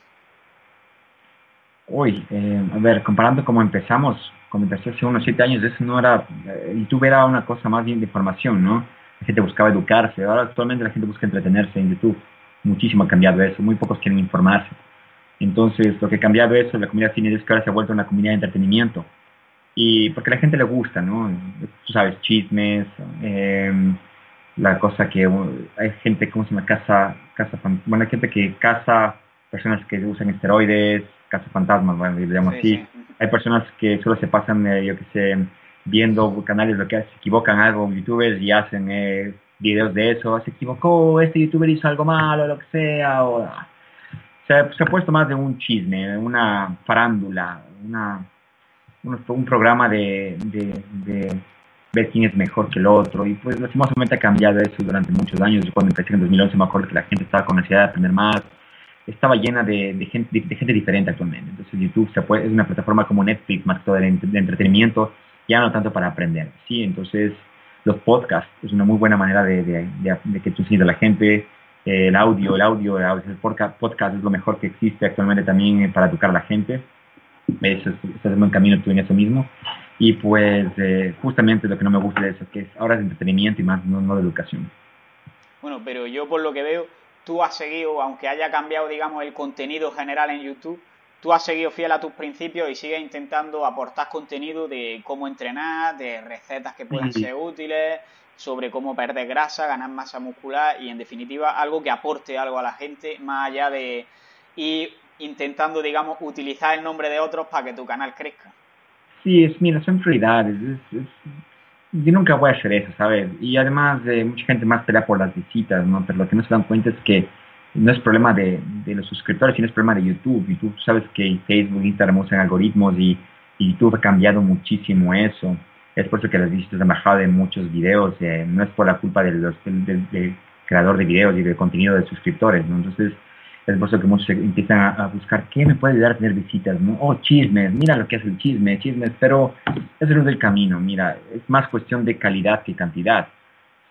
Uy, eh, a ver, comparando como empezamos, como empecé hace unos siete años, eso no era, eh, YouTube era una cosa más bien de información, ¿no? La gente buscaba educarse, ahora actualmente la gente busca entretenerse en YouTube. Muchísimo ha cambiado eso, muy pocos quieren informarse. Entonces, lo que ha cambiado eso, la comunidad cine es que ahora se ha vuelto una comunidad de entretenimiento. Y porque a la gente le gusta, ¿no? Tú sabes, chismes, eh, la cosa que uh, hay gente, ¿cómo se llama? Casa, casa, bueno, hay gente que caza personas que usan esteroides, caza fantasmas, bueno, le llamo Sí, así. sí. Hay personas que solo se pasan, eh, yo qué sé, viendo canales, lo que se equivocan algo, youtubers, y hacen eh, videos de eso, se equivocó, este youtuber hizo algo malo, lo que sea, o... ah. Se, ha- se ha puesto más de un chisme, una farándula, una, un, un programa de, de, de ver quién es mejor que el otro, y pues lastimosamente ha cambiado eso durante muchos años. Yo cuando empecé en 2011 me acuerdo que la gente estaba con necesidad de aprender más, estaba llena de, gente, de, gente diferente actualmente. Entonces YouTube se puede, es una plataforma como Netflix, más que todo de, de entretenimiento, ya no tanto para aprender. Sí, entonces los podcasts es una muy buena manera de, que tú sigas a la gente. El audio, el audio, el audio, el podcast, es lo mejor que existe actualmente también para educar a la gente. Es- estás en buen camino tú en eso mismo. Y pues eh, justamente lo que no me gusta de eso, que es ahora es de entretenimiento y más no, no de educación. Bueno, pero yo por lo que veo, tú has seguido, aunque haya cambiado, digamos, el contenido general en YouTube, tú has seguido fiel a tus principios y sigues intentando aportar contenido de cómo entrenar, de recetas que puedan Sí. ser útiles, sobre cómo perder grasa, ganar masa muscular y, en definitiva, algo que aporte algo a la gente, más allá de ir intentando, digamos, utilizar el nombre de otros para que tu canal crezca. Sí, es, mira, son prioridades. yo nunca voy a hacer eso, ¿sabes? Y además, eh, mucha gente más pelea por las visitas, ¿no? Pero lo que no se dan cuenta es que no es problema de, de los suscriptores, sino es problema de YouTube. YouTube, sabes que Facebook, Instagram usan algoritmos y, y YouTube ha cambiado muchísimo eso. Es por eso que las visitas han bajado de muchos videos. Eh, no es por la culpa del, del, creador de videos y del contenido de suscriptores. Entonces, es por eso que muchos empiezan a, buscar qué me puede ayudar a tener visitas, ¿no? Oh, chismes, mira lo que es el chisme, chismes, pero eso no es el camino, mira, es más cuestión de calidad que cantidad.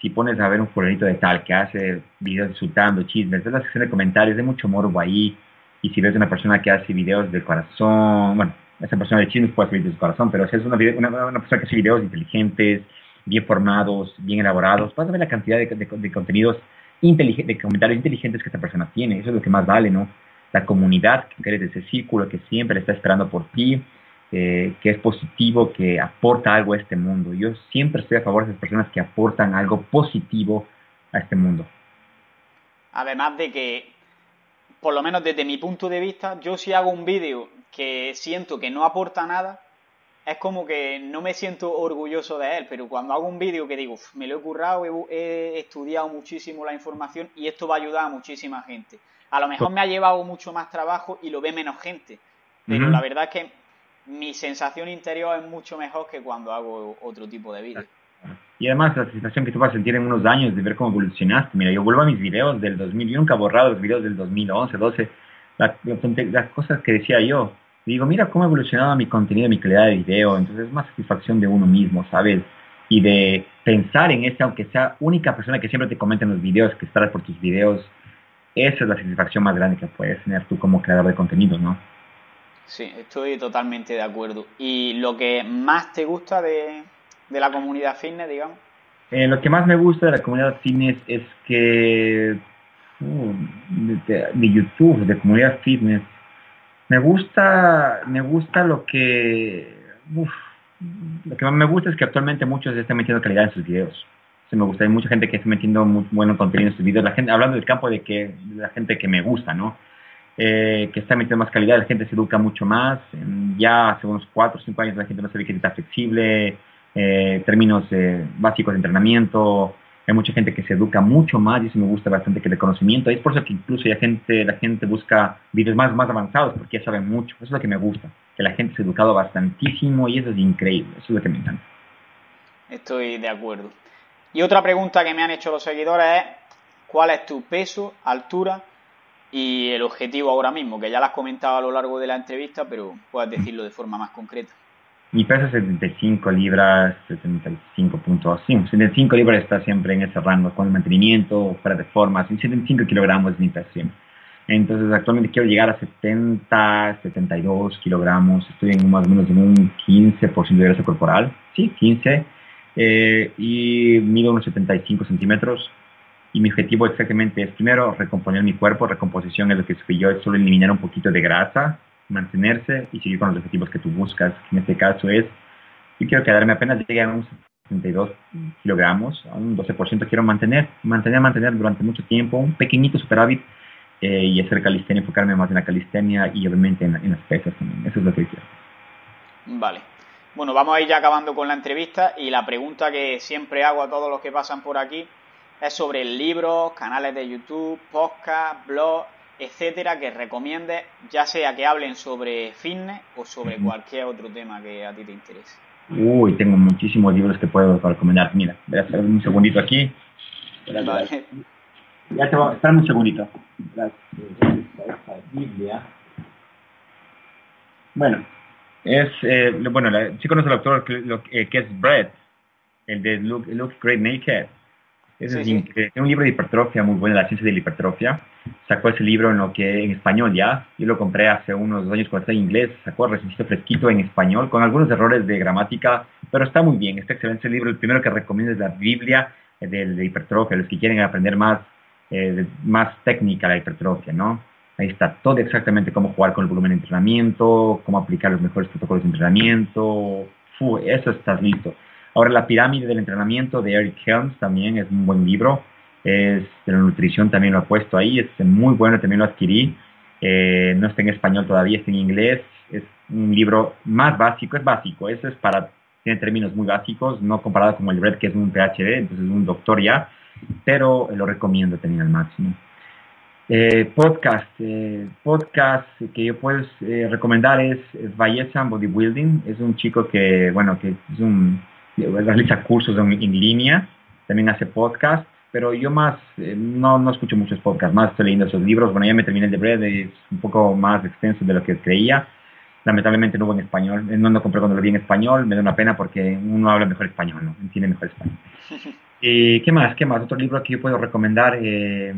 Si pones a ver un fulanito de tal que hace videos insultando, chismes, ves la sección de comentarios, de mucho morbo ahí, y si ves una persona que hace videos de corazón, bueno, esa persona de chismes puede hacer videos de corazón, pero si es una, una, persona que hace videos inteligentes, bien formados, bien elaborados, vas a ver la cantidad de, de contenidos de comentarios inteligentes que esta persona tiene. Eso es lo que más vale, ¿no? La comunidad que eres de ese círculo que siempre está esperando por ti, eh, que es positivo, que aporta algo a este mundo. Yo siempre estoy a favor de esas personas que aportan algo positivo a este mundo. Además de que, por lo menos desde mi punto de vista, yo si hago un vídeo que siento que no aporta nada, es como que no me siento orgulloso de él, pero cuando hago un vídeo que digo, me lo he currado, he, estudiado muchísimo la información y esto va a ayudar a muchísima gente. A lo mejor me ha llevado mucho más trabajo y lo ve menos gente, pero la verdad es que mi sensación interior es mucho mejor que cuando hago otro tipo de vídeos. Y además la sensación que tú vas a sentir en unos años de ver cómo evolucionaste. Mira, yo vuelvo a mis videos del 2000, yo nunca he borrado los videos del 2011, 12, las cosas que decía yo digo, mira cómo ha evolucionado mi contenido, mi calidad de video, entonces es más satisfacción de uno mismo, ¿sabes? Y de pensar en este, aunque sea única persona que siempre te comenta en los videos, que estarás por tus videos, esa es la satisfacción más grande que puedes tener tú como creador de contenido, ¿no? Sí, estoy totalmente de acuerdo. ¿Y lo que más te gusta de, la comunidad fitness, digamos? Eh, lo que más me gusta de la comunidad fitness es que uh, de, YouTube, de comunidad fitness, me gusta, me gusta lo que, lo que más me gusta es que actualmente muchos están metiendo calidad en sus videos. me gusta, hay mucha gente que está metiendo muy buen contenido en sus videos. La gente, hablando del campo de que la gente que me gusta, ¿no? Eh, que está metiendo más calidad, la gente se educa mucho más. Ya hace unos 4 o 5 años la gente no sabe que está flexible, eh, términos eh, básicos de entrenamiento, hay mucha gente que se educa mucho más y eso me gusta bastante que el conocimiento. es por eso que incluso ya gente, la gente busca videos más, más avanzados porque ya saben mucho. Eso es lo que me gusta, que la gente se ha educado bastantísimo y eso es increíble. Eso es lo que me encanta. Estoy de acuerdo. Y otra pregunta que me han hecho los seguidores es, ¿cuál es tu peso, altura y el objetivo ahora mismo? Que ya lo has comentado a lo largo de la entrevista, pero puedes decirlo de forma más concreta. Peso es 75 libras, 75.5. 75 libras está siempre en ese rango, con el mantenimiento, fuera de forma. 75 kilogramos es mi peso siempre. Entonces actualmente quiero llegar a 70, 72 kilogramos. Estoy en más o menos en un 15% de grasa corporal. Sí, 15. Eh, y mido unos 75 centímetros. Y mi objetivo exactamente es primero recomponer mi cuerpo. Recomposición es lo que yo es solo eliminar un poquito de grasa mantenerse y seguir con los objetivos que tú buscas. En este caso es, yo quiero quedarme apenas llegue a unos 62 kilogramos, a un 12% quiero mantener, mantener, mantener durante mucho tiempo, un pequeñito superávit eh, y hacer calistenia, enfocarme más en la calistenia y obviamente en, las pesas también. Eso es lo que quiero. Vale. Bueno, vamos a ir ya acabando con la entrevista y la pregunta que siempre hago a todos los que pasan por aquí es sobre libros, canales de YouTube, podcast, blog etcétera, que recomiendes, ya sea que hablen sobre fitness o sobre cualquier otro tema que a ti te interese. Uy, tengo muchísimos libros que puedo recomendar. Mira, voy a hacer un segundito aquí. Vale. Ya te voy a estar un segundito. Biblia. Bueno, es, eh, bueno, la, sí conoce el autor que, lo, eh, que es Brett, el de Look, Look Great Naked. Es un libro de hipertrofia muy bueno, La ciencia de la hipertrofia. Sacó ese libro en lo que en español ya. Yo lo compré hace unos años cuando estaba en inglés. Sacó recién fresquito en español con algunos errores de gramática, pero está muy bien. Está excelente ese libro. El primero que recomiendo es la Biblia eh, de, de hipertrofia, los que quieren aprender más, eh, más técnica la hipertrofia, ¿no? Ahí está todo exactamente cómo jugar con el volumen de entrenamiento, cómo aplicar los mejores protocolos de entrenamiento. Fu, eso estás listo. Ahora, La pirámide del entrenamiento de Eric Helms también es un buen libro. Es de la nutrición, también lo he puesto ahí. Es muy bueno, también lo adquirí. Eh, no está en español todavía, está en inglés. Es un libro más básico, es básico, eso es para, tiene términos muy básicos, no comparado con el Red, que es un PhD, entonces es un doctor ya, pero lo recomiendo tener al máximo. Eh, podcast, eh, podcast que yo puedo eh, recomendar es Valleza Bodybuilding, es un chico que, bueno, que es un, realiza cursos en, en línea, también hace podcast, pero yo más, no, no escucho muchos podcasts, más estoy leyendo esos libros, bueno, ya me terminé el de Bread, es un poco más extenso de lo que creía, lamentablemente no hubo en español, no lo compré cuando lo vi en español, me da una pena porque uno habla mejor español, ¿no? Entiende mejor español. ¿Y ¿Qué más? ¿Qué más? Otro libro que yo puedo recomendar, eh,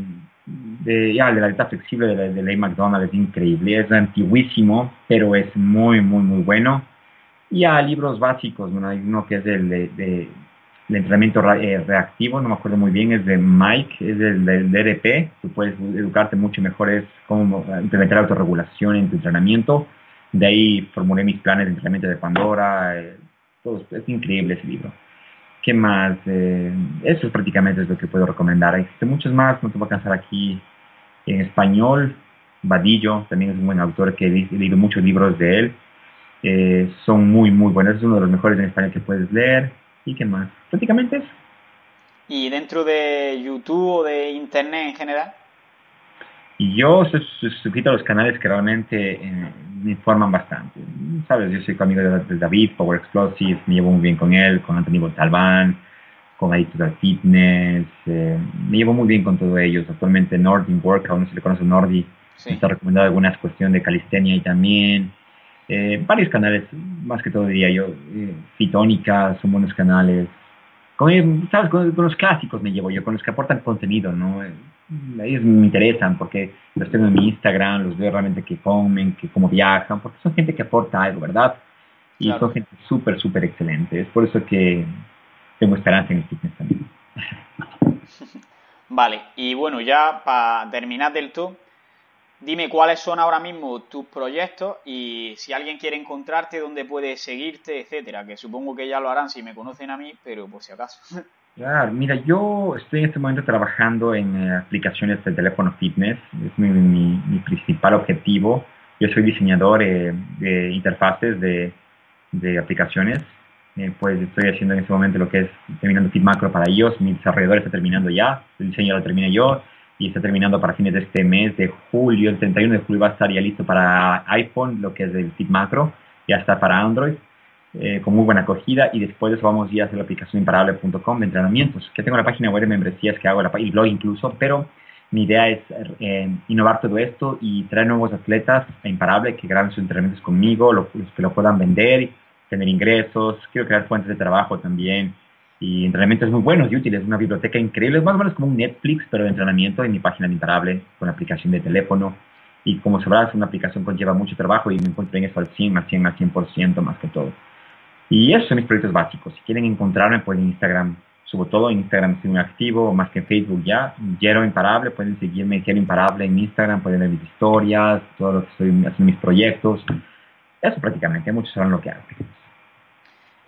de, ya, de la dieta flexible de, de Leigh McDonald, es increíble, es antiguísimo, pero es muy, muy, muy bueno. Y a libros básicos, bueno, hay uno que es el de, el entrenamiento eh, reactivo, no me acuerdo muy bien, es de Mike, es del, del DDP, tú puedes educarte mucho mejor, es cómo implementar autorregulación en tu entrenamiento de ahí formulé mis planes de entrenamiento de Pandora. Eh, todo, es increíble ese libro. ¿Qué más? Eh, eso prácticamente es lo que puedo recomendar. Existen muchos más, no te voy a cansar aquí en español. Vadillo también es un buen autor que he leído muchos libros de él. Eh, son muy, muy buenos. Es uno de los mejores en español que puedes leer. ¿Y qué más? Prácticamente eso. ¿Y dentro de YouTube o de Internet en general? Y yo soy suscrito a los canales que realmente eh, me informan bastante. Sabes, yo soy amigo de, David, Power Explosive, me llevo muy bien con él, con Anthony Montalbán, con Adictos al Fitness, eh, me llevo muy bien con todos ellos. Actualmente Nordi Workout, no se le conoce Nordi, me está recomendando algunas cuestiones de calistenia y también. Eh, varios canales, más que todo diría yo, Fitónica, son buenos canales. Con, ¿sabes? Con, con, los clásicos me llevo yo, con los que aportan contenido, ¿no? ellos me interesan porque los tengo en mi Instagram, los veo realmente que comen, que cómo viajan, porque son gente que aporta algo, ¿verdad? Y son gente súper, súper excelente. Es por eso que tengo esperanza en el fitness también. Vale, y bueno, ya para terminar del todo, dime cuáles son ahora mismo tus proyectos y si alguien quiere encontrarte, dónde puede seguirte, etcétera, que supongo que ya lo harán si me conocen a mí, pero por si acaso. Claro, mira, yo estoy en este momento trabajando en eh, aplicaciones de teléfono fitness, es mi, mi, principal objetivo. Yo soy diseñador eh, de interfaces de, de aplicaciones, eh, pues estoy haciendo en este momento lo que es terminando Fit Macro para ellos, mi desarrollador está terminando ya, el diseño lo terminé yo y está terminando para fines de este mes de julio, el 31 de julio va a estar ya listo para iPhone, lo que es el Fit Macro, ya está para Android eh, con muy buena acogida. Y después de eso vamos a hacer la aplicación imparable.com de entrenamientos, que tengo la página web de membresías que hago, la, el blog incluso, pero mi idea es eh, innovar todo esto y traer nuevos atletas a Imparable que graben sus entrenamientos conmigo, lo, que lo puedan vender, tener ingresos, quiero crear fuentes de trabajo también y entrenamientos muy buenos y útiles, una biblioteca increíble, es más o menos como un Netflix, pero de entrenamiento en mi página Imparable con aplicación de teléfono y como sabrás, una aplicación conlleva mucho trabajo y me encuentro en eso al 100, al 100, al 100% más que todo. Y esos son mis proyectos básicos. Si quieren encontrarme, pues en Instagram, sobre todo en Instagram estoy muy activo, más que en Facebook ya. Jero Imparable, pueden seguirme Jero Imparable en Instagram, pueden ver mis historias, todo lo que estoy haciendo, mis proyectos. Eso prácticamente, muchos saben lo que hago.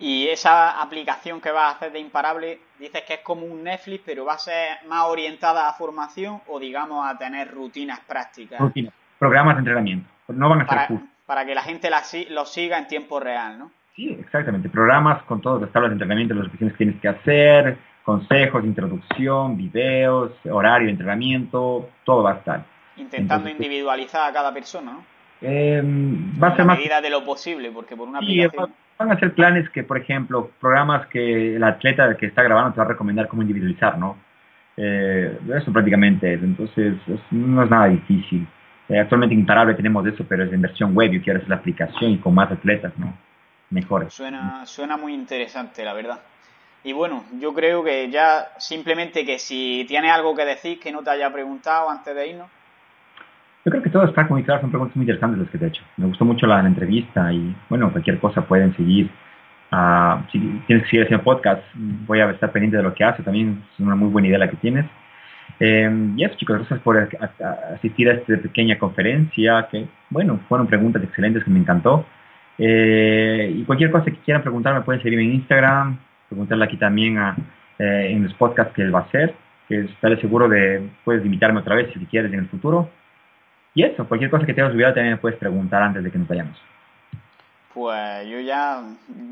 Y esa aplicación que vas a hacer de Imparable, dices que es como un Netflix, pero va a ser más orientada a formación o digamos a tener rutinas prácticas. Rutinas, programas de entrenamiento. No van a ser para, para que la gente la, lo siga en tiempo real, ¿no? Sí, exactamente. Programas con todas las tablas de entrenamiento, las repeticiones que tienes que hacer, consejos, introducción, videos, horario de entrenamiento, todo va a estar. Intentando individualizar a cada persona, ¿no? Eh, va a ser más... medida de lo posible, porque por una aplicación... Van a ser planes que, por ejemplo, programas que el atleta que está grabando te va a recomendar cómo individualizar, ¿no? Eh, eso prácticamente es. Entonces, no es nada difícil. Eh, actualmente Imparable tenemos eso, pero es en versión web. Yo quiero hacer la aplicación y con más atletas, ¿no? mejores. Suena, suena muy interesante, la verdad. Y bueno, yo creo que ya simplemente que si tiene algo que decir que no te haya preguntado antes de irnos. Yo creo que todo está muy claro, son preguntas muy interesantes las que te he hecho. Me gustó mucho la, entrevista y bueno, cualquier cosa pueden seguir. Uh, si tienes que seguir haciendo podcast, voy a estar pendiente de lo que hace también, es una muy buena idea la que tienes. Eh, y eso chicos, gracias por asistir a esta pequeña conferencia, que bueno, fueron preguntas excelentes que me encantó. Eh, y cualquier cosa que quieran preguntarme pueden seguirme en Instagram, preguntarle aquí también a, eh, en los podcasts que él va a hacer, que estaré seguro de, puedes invitarme otra vez si quieres en el futuro. Y eso, cualquier cosa que te hayas olvidado también me puedes preguntar antes de que nos vayamos. Pues yo ya,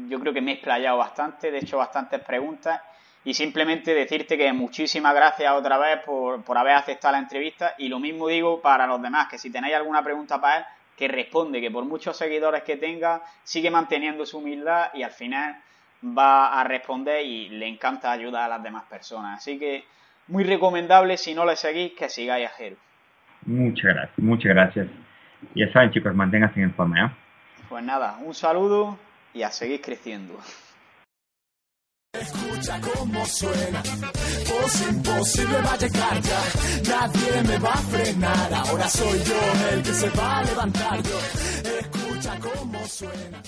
yo creo que me he explayado bastante, de hecho bastantes preguntas y simplemente decirte que muchísimas gracias otra vez por, por haber aceptado la entrevista y lo mismo digo para los demás, que si tenéis alguna pregunta para él, que responde, que por muchos seguidores que tenga, sigue manteniendo su humildad y al final va a responder y le encanta ayudar a las demás personas. Así que muy recomendable, si no le seguís, que sigáis a Jero. Muchas gracias, muchas gracias. Ya saben chicos, manténganse en forma. ¿eh? Pues nada, un saludo y a seguir creciendo. Escucha cómo suena, voz imposible va a llegar ya, nadie me va a frenar, ahora soy yo el que se va a levantar yo, escucha cómo suena.